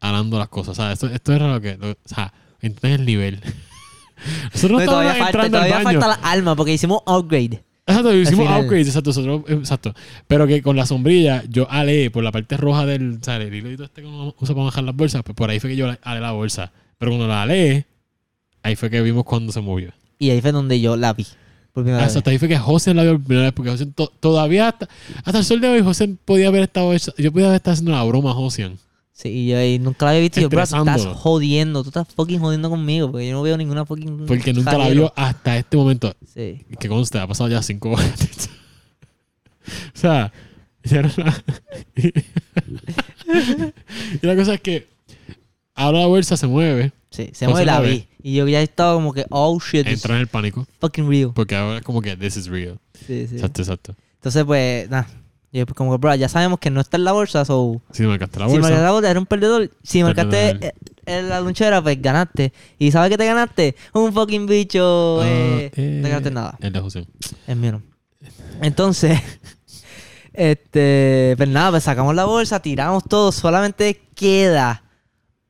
alando las cosas. O sea, esto, esto era lo que. lo- o sea, entienden el nivel. Nosotros No, todavía falta, todavía falta la alma, porque hicimos upgrade. Exacto, hicimos upgrades, exacto, nosotros, exacto. Pero que con la sombrilla yo alé por la parte roja del, sea, el hilito este que uno usa para bajar las bolsas, pues por ahí fue que yo alé la bolsa. Pero cuando la alé, ahí fue que vimos cuando se movió. Y ahí fue donde yo la vi. Ah. Hasta ahí fue que José la vio por primera vez, porque José to- todavía hasta, hasta el sol de hoy José podía haber estado, yo podía haber estado haciendo una broma a José. Sí, y yo ahí nunca la había visto. Y yo, bro, tú estás jodiendo. Tú estás fucking jodiendo conmigo, porque yo no veo ninguna fucking. Porque nunca la vio hasta este momento. Sí. Que conste, ha pasado ya cinco horas. o sea, ya la- y la cosa es que ahora la bolsa se mueve, Sí, se mueve la vi. Y yo ya estaba como que, oh shit, entra en el pánico. fucking real. Porque ahora es como que this is real. Sí, sí. Exacto, exacto. Entonces, pues, nada. Yo, pues, como que, bro, ya sabemos que no está en la bolsa, so. Si marcaste la Si bolsa, marcaste la bolsa, eres un perdedor. Si marcaste en la lonchera, pues ganaste. ¿Y sabes qué te ganaste? Un fucking bicho. ah, eh, eh, no te ganaste nada. El de José. Es mío. no. Entonces, este, pues nada, pues sacamos la bolsa, tiramos todo, solamente queda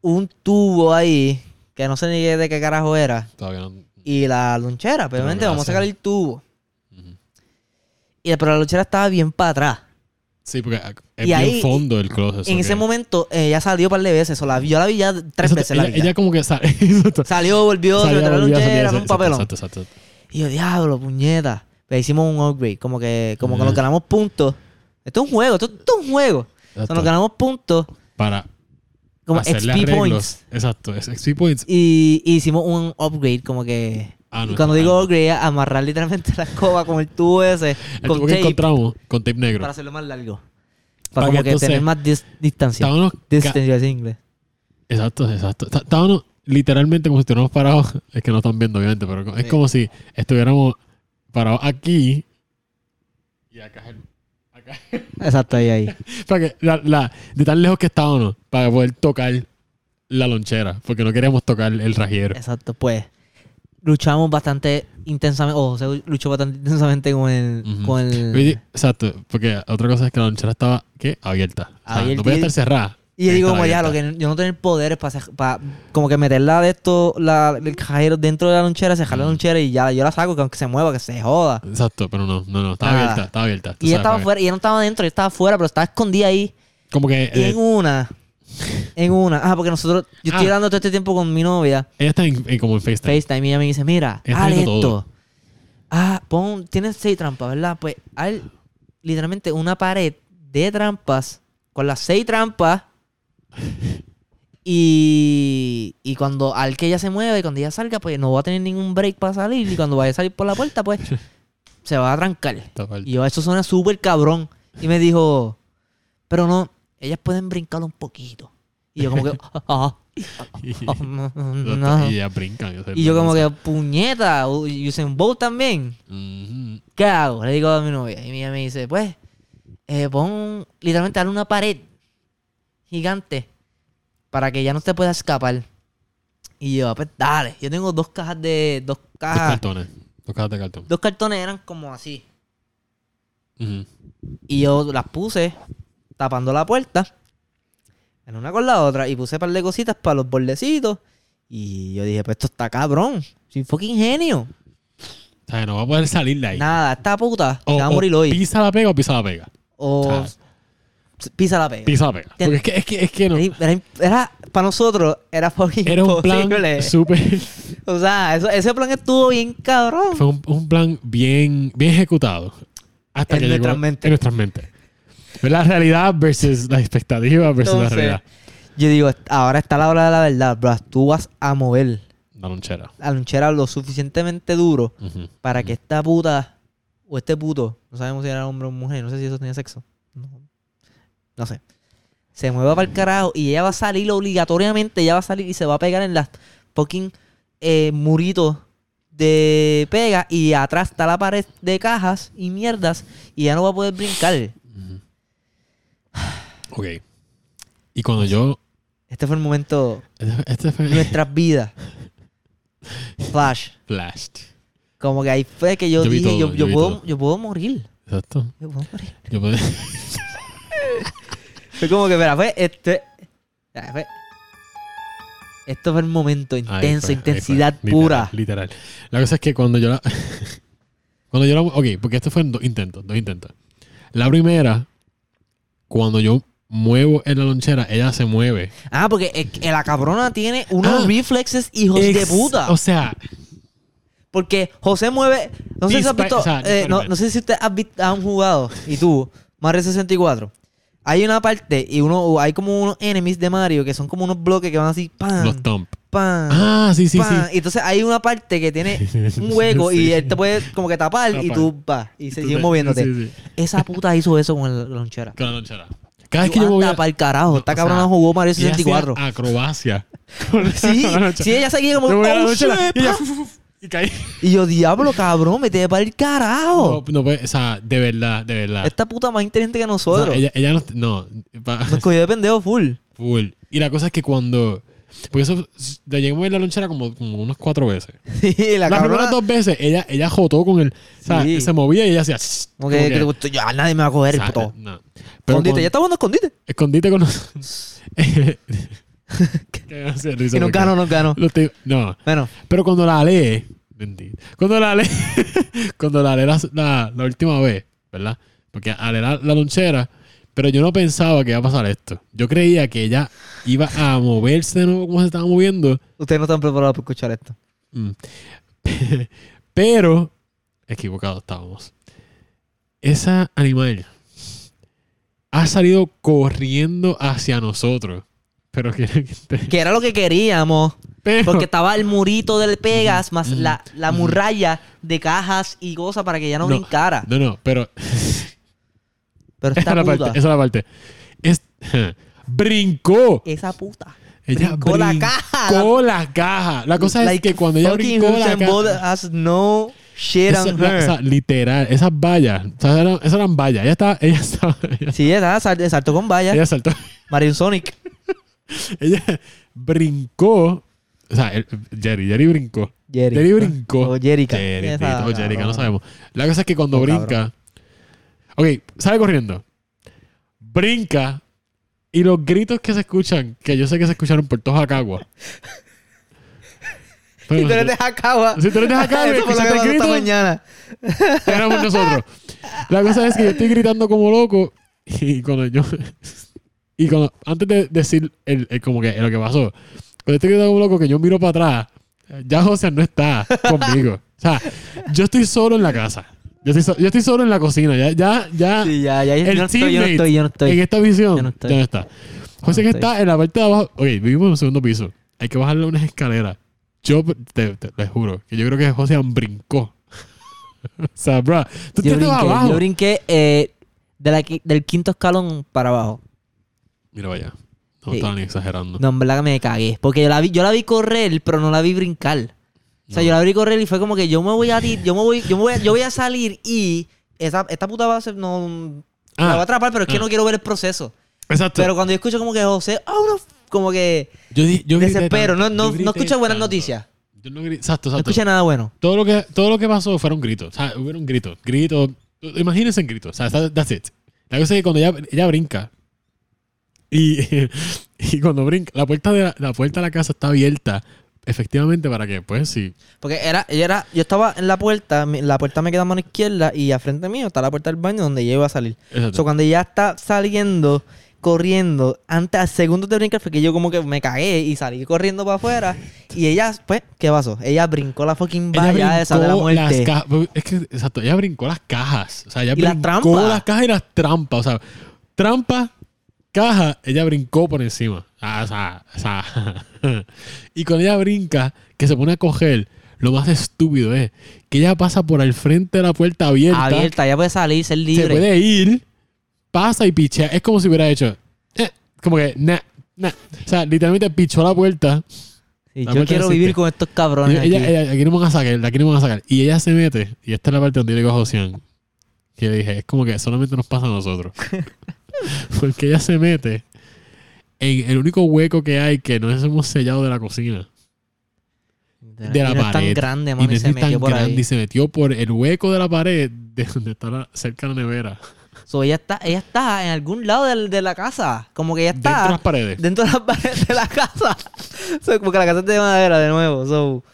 un tubo ahí, que no sé ni de qué carajo era, no. y la lonchera, pues, obviamente vamos a sacar el tubo. Y, pero la lonchera estaba bien para atrás. Sí, porque es Y bien ahí, fondo el closet. en ese momento, ella salió un par de veces, o la yo la vi ya tres Exacto, veces. La ella, vi ya. ella como que exacto. Salió, volvió, se metió la lonchera, fue un papelón. Exacto, exacto. Y yo, diablo, puñeta. Pues hicimos un upgrade, como que, como que nos ganamos puntos. Esto es un juego, esto, esto es un juego. O sea, exacto. nos ganamos puntos Para como XP arreglos. points. Exacto, es XP points. Y, y hicimos un upgrade, como que. Ah, no, cuando digo es amarrar literalmente la escoba con el tubo ese, El con tubo que encontramos con tape negro. para hacerlo más largo. Para Para, como que entonces- tener más dis- distancia. Estábamos. ca- Distance, iba a decir en inglés. Exacto, exacto. Está- Estábamos literalmente como si estuviéramos parados. Es que no están viendo, obviamente, pero es Sí. como si estuviéramos parados aquí. Y acá es el- Acá. Exacto, ahí, ahí. para que la, la- de tan lejos que estábamos para poder tocar la lonchera porque no queríamos tocar el rajero Exacto, pues. Luchamos bastante intensamente, o luchó bastante intensamente con el... Con el Exacto, porque otra cosa es que la lonchera estaba, ¿qué? Abierta. O sea, Abierta no podía y- estar cerrada. y yo digo como ya, lo que yo no tener poderes para, para como que meterla de esto, la, el cajero dentro de la lonchera, cejar la Ujú. lonchera y ya yo la saco, que aunque se mueva, que se joda. Exacto, pero no, no, no, estaba Nada. abierta, estaba abierta. Y ella estaba porque- fuera, y ella no estaba dentro, ella estaba afuera, pero estaba escondida ahí. Como que Y eh, en una, en una, ah, porque nosotros, yo estoy Ah. hablando todo este tiempo con mi novia, ella está en, en- como en FaceTime. FaceTime, y ella me dice, mira, Ella haz esto. todo. Ah, pon, tienes seis trampas, ¿verdad? Pues haz literalmente una pared de trampas con las seis trampas. Y, y cuando al que ella se mueva y cuando ella salga, pues no va a tener ningún break para salir. Y cuando vaya a salir por la puerta, pues se va a trancar. Y yo, eso suena súper cabrón. Y me dijo, pero no, ellas pueden brincar un poquito. Y yo como que, no, no. Y ellas brincan. Y yo como que, puñeta, Usain Bolt también. ¿Qué hago? Le digo a mi novia. Y ella me dice, pues, eh, pon, literalmente, dale una pared gigante para que ya no te pueda escapar. Y yo, pues, dale. Yo tengo dos cajas de, dos Dos cajas, cartones. Dos cajas de cartón. dos cartones eran como así. Y yo las puse tapando la puerta, en una con la otra, y puse un par de cositas para los bordecitos. Y yo dije, pues esto está cabrón. Soy fucking genio. O sea, no va a poder salir de ahí. Nada, esta puta O, se va a morir hoy. pisa la pega o pisa la pega. O o sea, pisa la pega. Pisa la pega. Porque es que, es que, es que no. Era, para nosotros era fucking Era un plan súper. O sea, eso- ese plan estuvo bien cabrón. Fue un, un plan bien, bien ejecutado. Hasta En que nuestras llegó mentes. en nuestras mentes. La realidad versus la expectativa versus la realidad. Yo digo, ahora está la hora de la verdad, bro. Tú vas a mover La lonchera. la lonchera lo suficientemente duro para que esta puta o este puto, no sabemos si era hombre o mujer, no sé si eso tenía sexo. No, no sé. Se mueva para el carajo y ella va a salir obligatoriamente, ella va a salir y se va a pegar en las fucking eh, muritos de pega y atrás está la pared de cajas y mierdas y ya no va a poder brincar. Ujú. Ok. Y cuando yo. Este fue el momento Este, este fue. de nuestras vidas. Flash. Flashed. Como que ahí fue que yo, Yo dije, todo, yo, yo yo vi puedo, yo puedo morir. Exacto. Yo puedo morir. Yo puedo- Fue como que, espera, fue este. fue- Esto fue el momento intenso, fue, intensidad Literal, pura. Literal. La cosa es que cuando yo la. cuando yo la. Ok, porque esto fue en dos intentos. Dos intentos. La primera, cuando yo muevo en la lonchera, ella se mueve. Ah, porque la cabrona tiene unos Ah. reflexes hijos de Ex- puta. O sea, Porque José mueve. No sé si has visto. o sea, eh, no, no sé si usted has visto, han jugado. Y tú, Mario 64. Hay una parte y uno hay como unos enemies de Mario que son como unos bloques que van así. ¡Pam! los thump. ¡Pam! Ah, sí, sí, ¡pam! sí. Y entonces hay una parte que tiene un hueco Sí. y él te puede como que tapar, y tú vas y se Tú sigue te- moviéndote. sí, sí. Esa puta hizo eso con la lonchera. Con la lonchera. Cada vez que yo movía. para el carajo. Esta cabrona jugó Mario ella hacía 64. acrobacia. Sí, sí, ella seguía como. Yo movía la "Oh, lonchera shit, y ella. pa". fu, fu, fu, Y caí. Y yo, diablo, cabrón, mete para el carajo. No, no puede- o sea, de verdad, de verdad. Esta puta más inteligente que O sea, nosotros. ella, ella no. No. pa- Nos cogió de pendejo full. Full. Y la cosa es que cuando. Porque eso. Le llegué a mover la lonchera como, como unas cuatro veces. Sí, la Las cabrona. primeras dos veces, ella, ella jotó con el. O sea, Sí. se movía y ella hacía. Como que, que te gustó, ya nadie me va a coger el puto. no. Pero Escondite, cuando- ya está jugando escondite. Escondite con nosotros. Y nos ganó. lo te- No. Bueno, Pero cuando la lee. Bendito. Cuando la lee. cuando la lee la, la- la última vez, ¿verdad? Porque ale la, la lonchera. Pero yo no pensaba que iba a pasar esto. Yo creía que ella iba a moverse de nuevo como se estaba moviendo. ustedes no están preparados para escuchar esto. Mm. Pero. Equivocados estábamos. Esa animal ha salido corriendo hacia nosotros. Pero que. Que era lo que queríamos. Pero, Porque estaba el murito del Pegas más Ujú. la, la muralla de cajas y cosas para que ya no, No. brincara. No, no, pero. Pero Esa esta es la parte. Esa es la parte. Es- brincó. esa puta. Ella brincó la caja. brincó la caja. La cosa es que cuando ella brincó la caja. has no shit on la- her. literal, esas vallas. O sea, eran, esas eran vallas. Ella estaba. Ella estaba. Ella, Sí, sal- saltó con vallas. ella saltó. Mario Sonic. Ella brincó. O sea, el- Jerry, Jerry brincó. Jerry. Jerry brincó. O Jerica. Jerry, o Jerica, no sabemos. La cosa es que cuando Oh, brinca. Ok, sale corriendo. Brinca. Y los gritos que se escuchan, que yo sé que se escucharon por toda Jacagua. Y tú eres de Jacagua. Si tú eres de Jacagua Eso fue lo que pasó esta mañana. éramos nosotros. La cosa es que yo estoy gritando como loco y cuando yo... Y cuando, antes de decir el, el como que lo que pasó, cuando estoy gritando como loco que yo miro para atrás, ya José no está conmigo. O sea, yo estoy solo en la casa. Yo estoy, so- yo estoy solo en la cocina. Ya, ya, ya. Sí, ya, ya. Yo el no estoy, yo no estoy, yo no En estoy. esta visión, Yo no estoy. ya no está. José que está en la parte de abajo. Oye, vivimos en un segundo piso. Hay que bajarle unas escaleras. Yo te, te- juro que yo creo que José brincó. o sea, bro, tú Yo te vas brinqué, abajo. yo brinqué eh, de la qui- del quinto escalón para abajo. Mira, vaya. No Sí. estaba ni exagerando. No, en verdad que me cagué. Porque yo la vi, yo la vi correr, pero no la vi brincar. O sea, No. yo la vi correr y fue como que yo me voy a ti- yo me voy, yo me voy a, yo voy a salir y esa, esta puta base no me Ah, va a atrapar, pero es que ah. no quiero ver el proceso. Exacto. Pero cuando yo escucho como que José, ah, uno, como que yo, yo desespero, no, tanto, no, no escuché buenas tanto. noticias. Yo no grité. Exacto, No exacto. escuché nada bueno. todo, lo que, todo lo que pasó fueron gritos. O sea, hubieron gritos. Gritos. Imagínense en gritos. O sea, that- that's it. La cosa es que cuando ella, ella brinca. Y, y cuando brinca, la puerta, de la, la puerta de la casa está abierta. Efectivamente, para que, pues, sí. Porque era, ella era, yo estaba en la puerta, la puerta me queda a mano izquierda y a frente mío está la puerta del baño donde yo iba a salir. Exacto. So, cuando ella está saliendo, corriendo, antes, a segundos de brincar, fue que yo como que me cagué y salí corriendo para afuera. Y ella, pues, ¿qué pasó? Ella brincó la fucking Ella valla esa de la las muerte. Es que, exacto, ella brincó las cajas. O sea, ella Y las brincó trampas. las cajas y las trampas. O sea, trampa, caja, ella brincó por encima. Ah, o sea, o sea. y cuando ella brinca, que se pone a coger, lo más estúpido es que ella pasa por el frente de la puerta abierta. Abierta, ella puede salir, ser Se libre. puede ir, pasa y pichea. Es como si hubiera hecho. eh, como que, nah, nah. O sea, literalmente pichó la puerta. Sí, La yo quiero existe. vivir con estos cabrones. ella, aquí. ella- aquí no me van a sacar, aquí no me van a sacar. Y ella se mete, y esta es la parte donde yo le digo a Josian, que le dije, es como que solamente nos pasa a nosotros. Porque ella se mete en el único hueco que hay que no es hemos sellado de la cocina. De la es tan pared. grande, y se ni tan metió por grande ahí. y se metió por el hueco de la pared de donde está la- cerca de la nevera. So, ella está, ella está en algún lado del- de, la casa. Como que ella Dentro de está las paredes. dentro de las paredes de la casa. So, porque la casa es de madera de nuevo. So,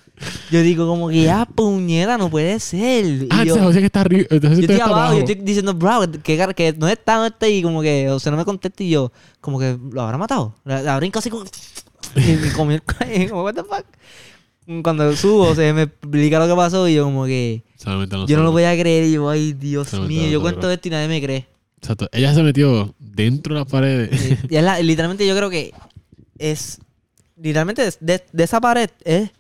yo digo como que ya puñera, no puede ser. Y Ah, yo, entonces José que está arriba. Entonces yo estoy abajo, abajo. yo estoy diciendo, bro, que, que no está, no está y como que, o sea, no me contesta y yo, como que lo habrá matado. La, la brinco así como, y, y como, y como, what the fuck. Cuando subo, se me explica lo que pasó y yo como que, Solamente yo no lo voy a creer y yo, ay, Dios Solamente mío, yo cuento esto y nadie me cree. Exacto. Ella se metió dentro de las paredes. Sí. Y es la- literalmente yo creo que es, literalmente de, de- de esa pared es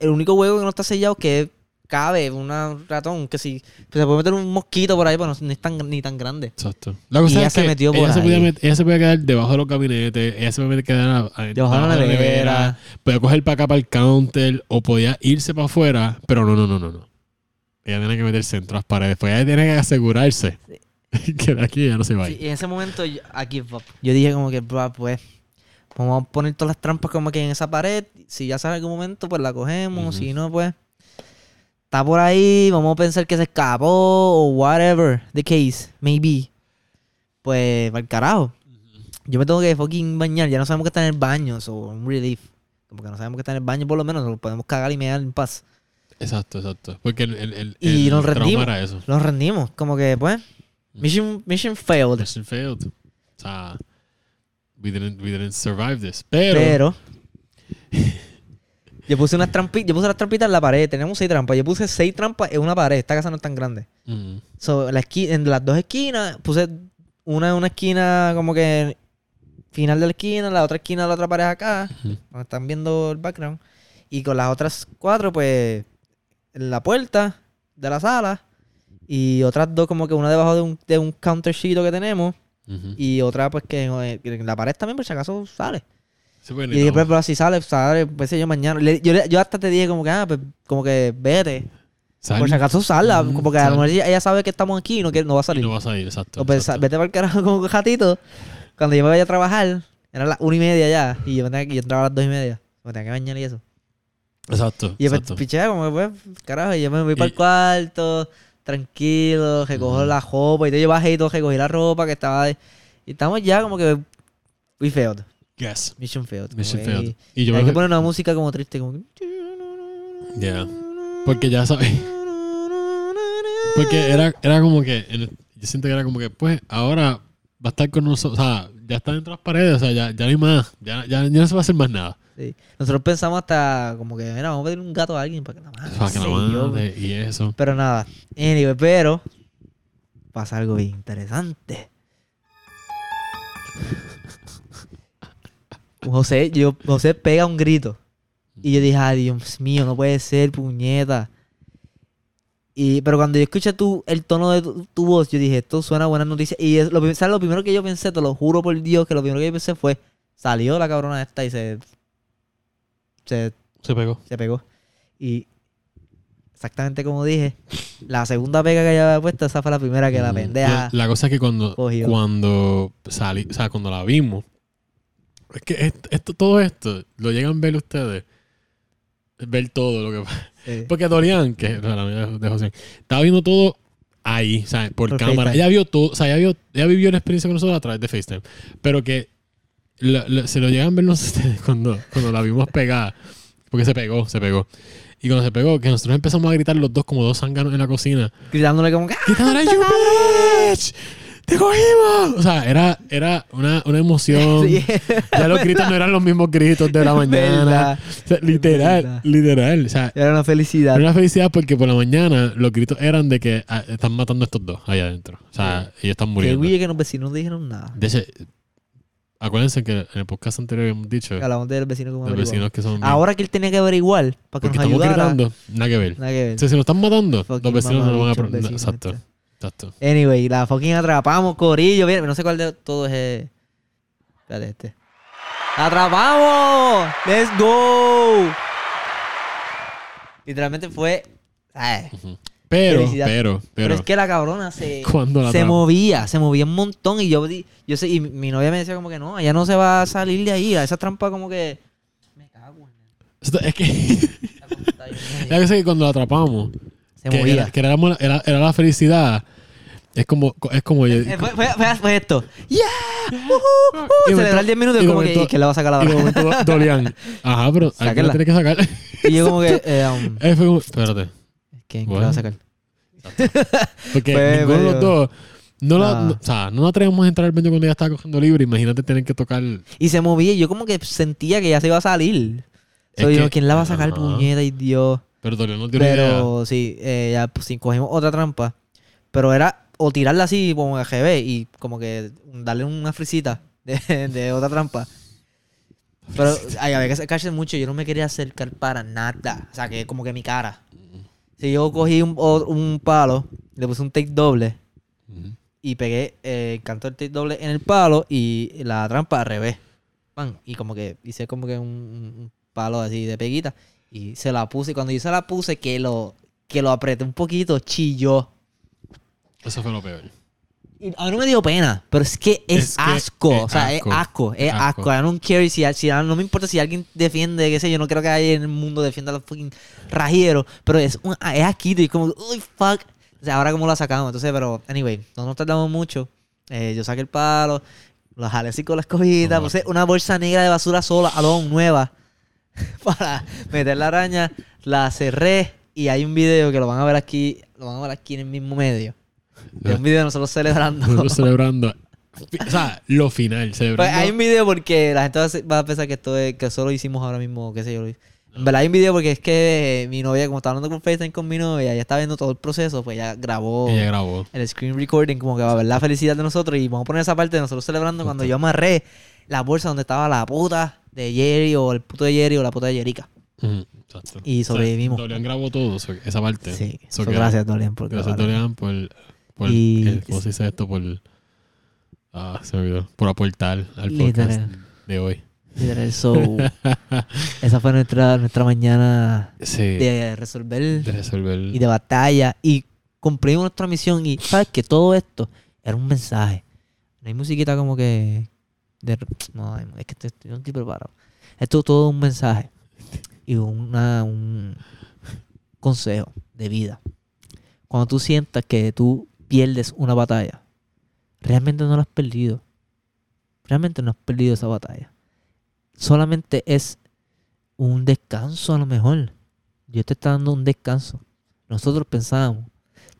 el único hueco que no está sellado que cabe una ratón que si pues se puede meter un mosquito por ahí pero no, no es tan, ni tan grande Exacto. La cosa Y ella es se metió por ella, se podía ahí. met- ella se podía quedar debajo de los gabinetes, ella se podía quedar a- a- Debajo de la nevera. podía coger para acá para el counter o podía irse para afuera, pero no, no, no, no, no. Ella tiene que meterse entre las paredes, pues ella tiene que asegurarse que de aquí ella no se va Sí, y en ese momento yo, aquí yo dije como que "Bro, pues vamos a poner todas las trampas como que en esa pared. Si ya sale algún momento pues la cogemos. Si no pues está por ahí. Vamos a pensar que se escapó o whatever the case maybe pues para el carajo yo me tengo que fucking bañar. Ya no sabemos que está en el baño so un relief. Como que no sabemos que está en el baño por lo menos lo podemos cagar y mear en paz. Exacto, exacto. Porque el, el, el, Y el nos rendimos. era eso. nos rendimos. Como que pues mission mission failed. Mission failed. O sea, we didn't, we didn't survive this. Pero, Pero. yo puse unas trampitas. Yo puse las trampitas en la pared. Tenemos seis trampas. Yo puse seis trampas en una pared. Esta casa no es tan grande. Mm, So, la en las dos esquinas puse una en una esquina como que final de la esquina, la otra esquina de la otra pared acá. Donde están viendo el background. Y con las otras cuatro, pues, en la puerta de la sala. Y otras dos como que una debajo de un, de un countercito que tenemos. Y otra pues que en, en la pared también por si acaso sale. Sí, pues, Y dije, no. pero, si sale, sale, pues yo mañana. Le- yo, yo hasta te dije como que, ah, pues, como que vete. Por si acaso salga. Mm, como que a lo mejor ella, sabe que estamos aquí y no, quiere- no va a y salir. no vas a ir, exacto. o pues, exacto. vete para el carajo como un gatito. Cuando yo me vaya a trabajar, era las una y media ya. Y yo, me tenía que- yo entraba a las dos y media. Me tenía que bañar y eso. Exacto. Y yo pues, exacto. pichea como que, pues, carajo, y yo me voy para el cuarto, tranquilo, recojo la ropa, y yo bajé y todo, recogí la ropa que estaba ahí. Y estamos ya como que, we failed, Yes. mission failed. Mission que- failed. y- yo hay me que poner una música como triste, como que... Yeah. Porque ya sabes. Porque era, era como que. yo siento que era como que, pues, ahora va a estar con nosotros. O sea, ya está dentro de las paredes. O sea, ya, ya no hay más. Ya, ya, ya no se va a hacer más nada. Sí. Nosotros pensamos hasta como que, mira, vamos a pedir un gato a alguien para que la madre. Para que yo- mande y eso. Pero nada, anyway, pero pasa algo bien interesante. José, yo, José pega un grito. Y yo dije, ay, Dios mío, no puede ser, puñeta. Y, pero cuando yo escuché tu, el tono de tu, tu voz, yo dije, esto suena a buena noticia. Y es lo, prim- ¿sabes? lo primero que yo pensé, te lo juro por Dios, que lo primero que yo pensé fue, salió la cabrona esta y se, se Se pegó. se pegó. Y exactamente como dije, la segunda pega que ella había puesto, esa fue la primera que la Mm. pendeja. La, la cosa es que cuando, cogió. cuando salí, o sea, cuando la vimos, es que esto, esto- todo esto lo llegan a ver ustedes. Ver todo lo que pasa. Sí. Porque Dorian, que es la amiga de José, estaba viendo todo ahí, ¿sabes? Por, Por cámara. FaceTime. Ella vio todo, o sea, ella, vio, ella vivió la experiencia con nosotros a través de FaceTime. Pero que la- la- se lo llegan a ver ustedes cuando, cuando la vimos pegada. Porque se pegó, se pegó. Y cuando se pegó, que nosotros empezamos a gritar los dos como dos zánganos en la cocina. Gritándole como que. ¡Ah! ¡Quitándole you bitch! ¡Te cogimos! O sea, era, era una, una emoción. Sí. Ya los gritos no eran los mismos gritos de la mañana. O sea, literal, literal. O sea, Era una felicidad. era una felicidad porque por la mañana los gritos eran de que ah, están matando a estos dos allá adentro. O sea, ellos están muriendo. guille que los vecinos no dijeron nada. De hecho, acuérdense que en el podcast anterior hemos dicho Que hablamos del vecino averiguó. vecinos que son. Ahora que él tenía que averiguar para que porque nos estamos ayudara. gritando, nada que ver. Nada que ver. O sea, si nos están matando, los vecinos no lo van a. pro- vecinos Exacto, este. exacto. Anyway, la fucking atrapamos, Corillo. Bien, no sé cuál de todos es. Espérate, este. ¡La atrapamos! ¡Let's go! Literalmente fue. ay, Ujú. Pero, pero, Pero, pero. es que la cabrona se, la se movía, se movía un montón. Y yo, di- yo sé, y mi- novia me decía como que no, ella no se va a salir de ahí. A esa trampa como que. Me cago en Es que. La cosa es que cuando la atrapamos, Se que, movía. era, que era, la- era- era la felicidad, es como, es como yo- Eh, fue, fue- fue- fue esto. ¡Yeah! Y ¡Uh! de Celebrar momento- 10 minutos y como que, momento- y que le va a sacar la y hora. momento do- Dorian, ajá, pero Sáquenla. la tiene que sacar. Y yo como que, eh, um, Eh, fue como, espérate, ¿quién Bueno. le va a sacar? Porque Fue ninguno de los medio- dos, no, la- Ah. no- o sea, no nos atrevemos a entrar al baño cuando ella estaba cogiendo libre, imagínate tener que tocar, Y se movía y yo como que sentía que ya se iba a salir. Es So, yo, que- ¿quién la va a sacar, ajá. puñeta y Dios? pero Dorian no una idea. Pero sí, eh, ya pues, sí, cogimos otra trampa. Pero era o tirarla así como a GB y como que darle una frisita de, de otra trampa. Pero ay, había que acercarse mucho. Yo no me quería acercar para nada. O sea, que como que mi cara. Si yo cogí un, un palo, le puse un take doble y pegué eh, el canto del tape doble en el palo y la trampa al revés. Pan, y como que hice como que un- un palo así de peguita y se la puse. Y cuando yo se la puse, que lo, que lo apreté un poquito, chilló. Eso fue lo peor. A mí no me dio pena, pero es que es, Es que asco. es o sea, asco. es asco. Es asco. asco. I don't care si, si- no me importa si alguien defiende, qué sé yo, no creo que alguien en el mundo defienda a los fucking rajieros, pero es, un, es asquito y como, uy, fuck. O sea, ahora cómo la sacamos. Entonces, pero, anyway, no nos tardamos mucho. Eh, yo saqué el palo, lo jalé así con la escobita, No, puse una bolsa negra de basura sola, alón, nueva, para meter la araña, la cerré y hay un video que lo van a ver aquí, lo van a ver aquí en el mismo medio. De un video de nosotros celebrando. Nosotros celebrando, o sea, lo final, Pues celebrando. hay un video porque la gente va a pensar que esto es, que solo hicimos ahora mismo, qué sé yo. En verdad hay un video porque es que eh, mi novia, como estaba hablando con FaceTime con mi novia, ella está viendo todo el proceso, pues ella grabó Ella grabó. el screen recording como que va a ver la felicidad de nosotros y vamos a poner esa parte de nosotros celebrando cuando yo amarré la bolsa donde estaba la puta de Jerry o el puto de Jerry o la puta de Jerica. Exacto. Y O sea, sobrevivimos. Dorian grabó todo, esa parte. Sí, So so, gracias Dorian por Gracias. Dorian, por, por Y- el- ¿cómo se dice esto? Por, ah, se me olvidó. Por aportar al podcast Literal. de hoy. Literal, so, esa fue nuestra, nuestra mañana Sí. de resolver de resolver. y de batalla y cumplimos nuestra misión y sabes que todo esto era un mensaje no hay musiquita como que de- no es que estoy, estoy- no estoy preparado esto es todo un mensaje y una, un consejo de vida. Cuando tú sientas que tú pierdes una batalla, realmente no la has perdido. Realmente no has perdido esa batalla. Solamente es un descanso a lo mejor. Dios te está dando un descanso. Nosotros pensábamos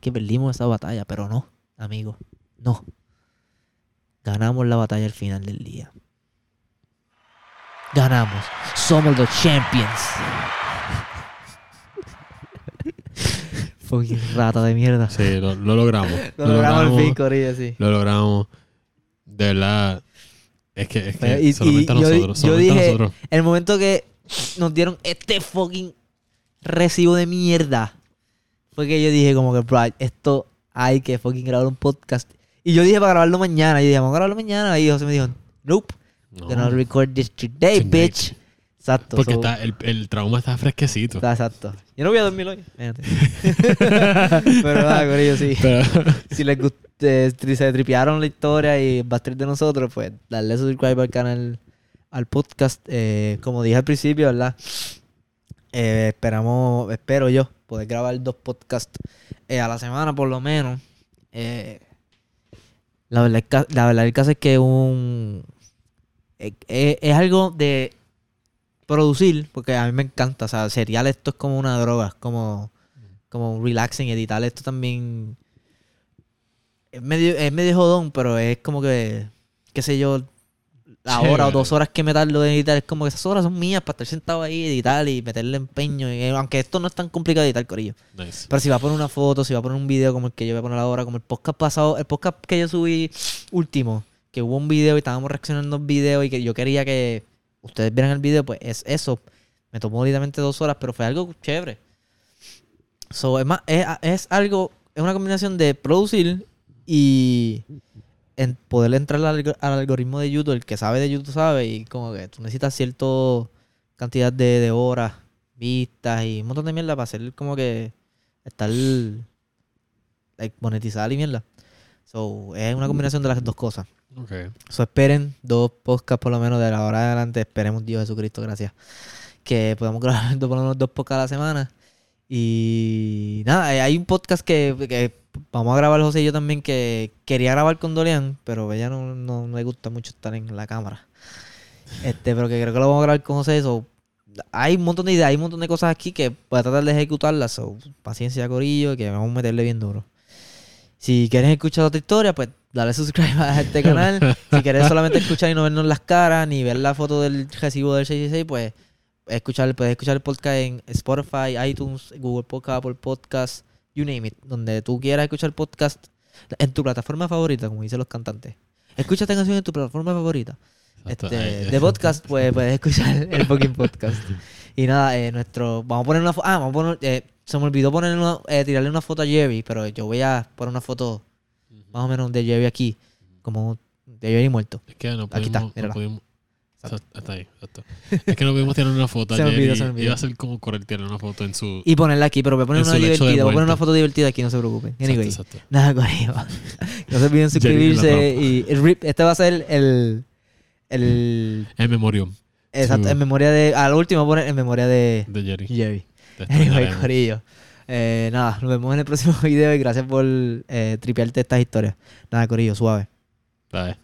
que perdimos esa batalla, pero no, amigo, no. Ganamos la batalla al final del día. Ganamos. Somos los champions. Fucking rata de mierda. Sí, lo, lo logramos. Lo logramos al fin, Corillo, sí. Lo logramos. De verdad. Es que, es que y- solamente y yo nosotros. yo solamente dije- nosotros. El momento que nos dieron este fucking recibo de mierda. Fue que yo dije como que, bro, esto hay que fucking grabar un podcast. Y yo dije para grabarlo mañana. Y dije, vamos a grabarlo mañana. Y José me dijo, nope, No, gonna record this today, Tonight. bitch. Exacto. porque so- está, el, el trauma está fresquecito. está exacto. Yo no voy a dormir hoy. Pero nada, Corillo, sí. Pero, si les gustó, si se tripearon la historia y va a estar de nosotros, pues darle subscribe al canal, al podcast. Eh, como dije al principio, ¿verdad? Eh, esperamos, espero yo, poder grabar dos podcasts eh, a la semana por lo menos. Eh, la, verdad, la verdad el caso es que un... eh, eh, es algo de producir, porque a mí me encanta. O sea, serial esto es como una droga, es como, como un relaxing. Editar esto también es medio, es medio jodón, pero es como que, qué sé yo, la hora o dos horas que me tardo de editar, es como que esas horas son mías para estar sentado ahí, editar y meterle empeño. y- aunque esto no es tan complicado de editar, Corillo. nice. Pero si va a poner una foto, si va a poner un video como el que yo voy a poner ahora, como el podcast pasado, el podcast que yo subí último, que hubo un video y estábamos reaccionando a un video y que yo quería que ustedes vieran el video, pues es eso. Me tomó literalmente dos horas, pero fue algo chévere. So, es, más, es, es algo, es una combinación de producir y en poder entrar al, alg- al algoritmo de YouTube. El que sabe de YouTube sabe y como que tú necesitas cierta cantidad de, de horas vistas y un montón de mierda para hacer como que estar like, monetizar y mierda. So, es una combinación de las dos cosas. Ok. So, esperen dos podcasts por lo menos de la hora de adelante. Esperemos Dios Jesucristo, gracias. Que podamos grabar por lo menos dos podcasts a la semana. Y nada, eh, hay un podcast que, que vamos a grabar José y yo también que quería grabar con Dolian, pero ella no, no, no le gusta mucho estar en la cámara. Este, pero que creo que lo vamos a grabar con José. So, hay un montón de ideas, hay un montón de cosas aquí que voy a tratar de ejecutarlas. So, paciencia, Corillo, que vamos a meterle bien duro. Si quieres escuchar otra historia, pues dale subscribe a este canal. Si quieres solamente escuchar y no vernos las caras, ni ver la foto del recibo del 666, pues escuchar, puedes escuchar el podcast en Spotify, iTunes, Google Podcast, Apple Podcast, you name it. Donde tú quieras escuchar podcast en tu plataforma favorita, como dicen los cantantes. Escucha esta canción en tu plataforma favorita. Este, de podcast, pues puedes escuchar el fucking podcast. Y nada, eh, nuestro. Vamos a poner una foto. Ah, vamos a poner. eh, se me olvidó poner una, eh, tirarle una foto a Jerry, pero yo voy a poner una foto más o menos de Jerry aquí. Como de Jerry muerto. Es que no Aquí está, pudimos. no mírala. pudimos- Exacto. Exacto, Está ahí, exacto. Es que no pudimos tirar una foto me ayer olvidó, y se me olvidó. iba a ser como correr tirar una foto en su... Y ponerla aquí, pero voy a poner una divertida. Voy a poner una foto divertida aquí, no se preocupen. Anyway, Exacto, exacto. nada, Corillo. No se olviden Jerry suscribirse. Y el rip, este va a ser el. El. En memoriam Exacto, en memoria de. A lo último poner en memoria de de Jerry. Jerry. Anyway. Corillo. Eh, nada, nos vemos en el próximo video y gracias por eh, tripearte estas historias. Nada, Corillo, suave. Bye.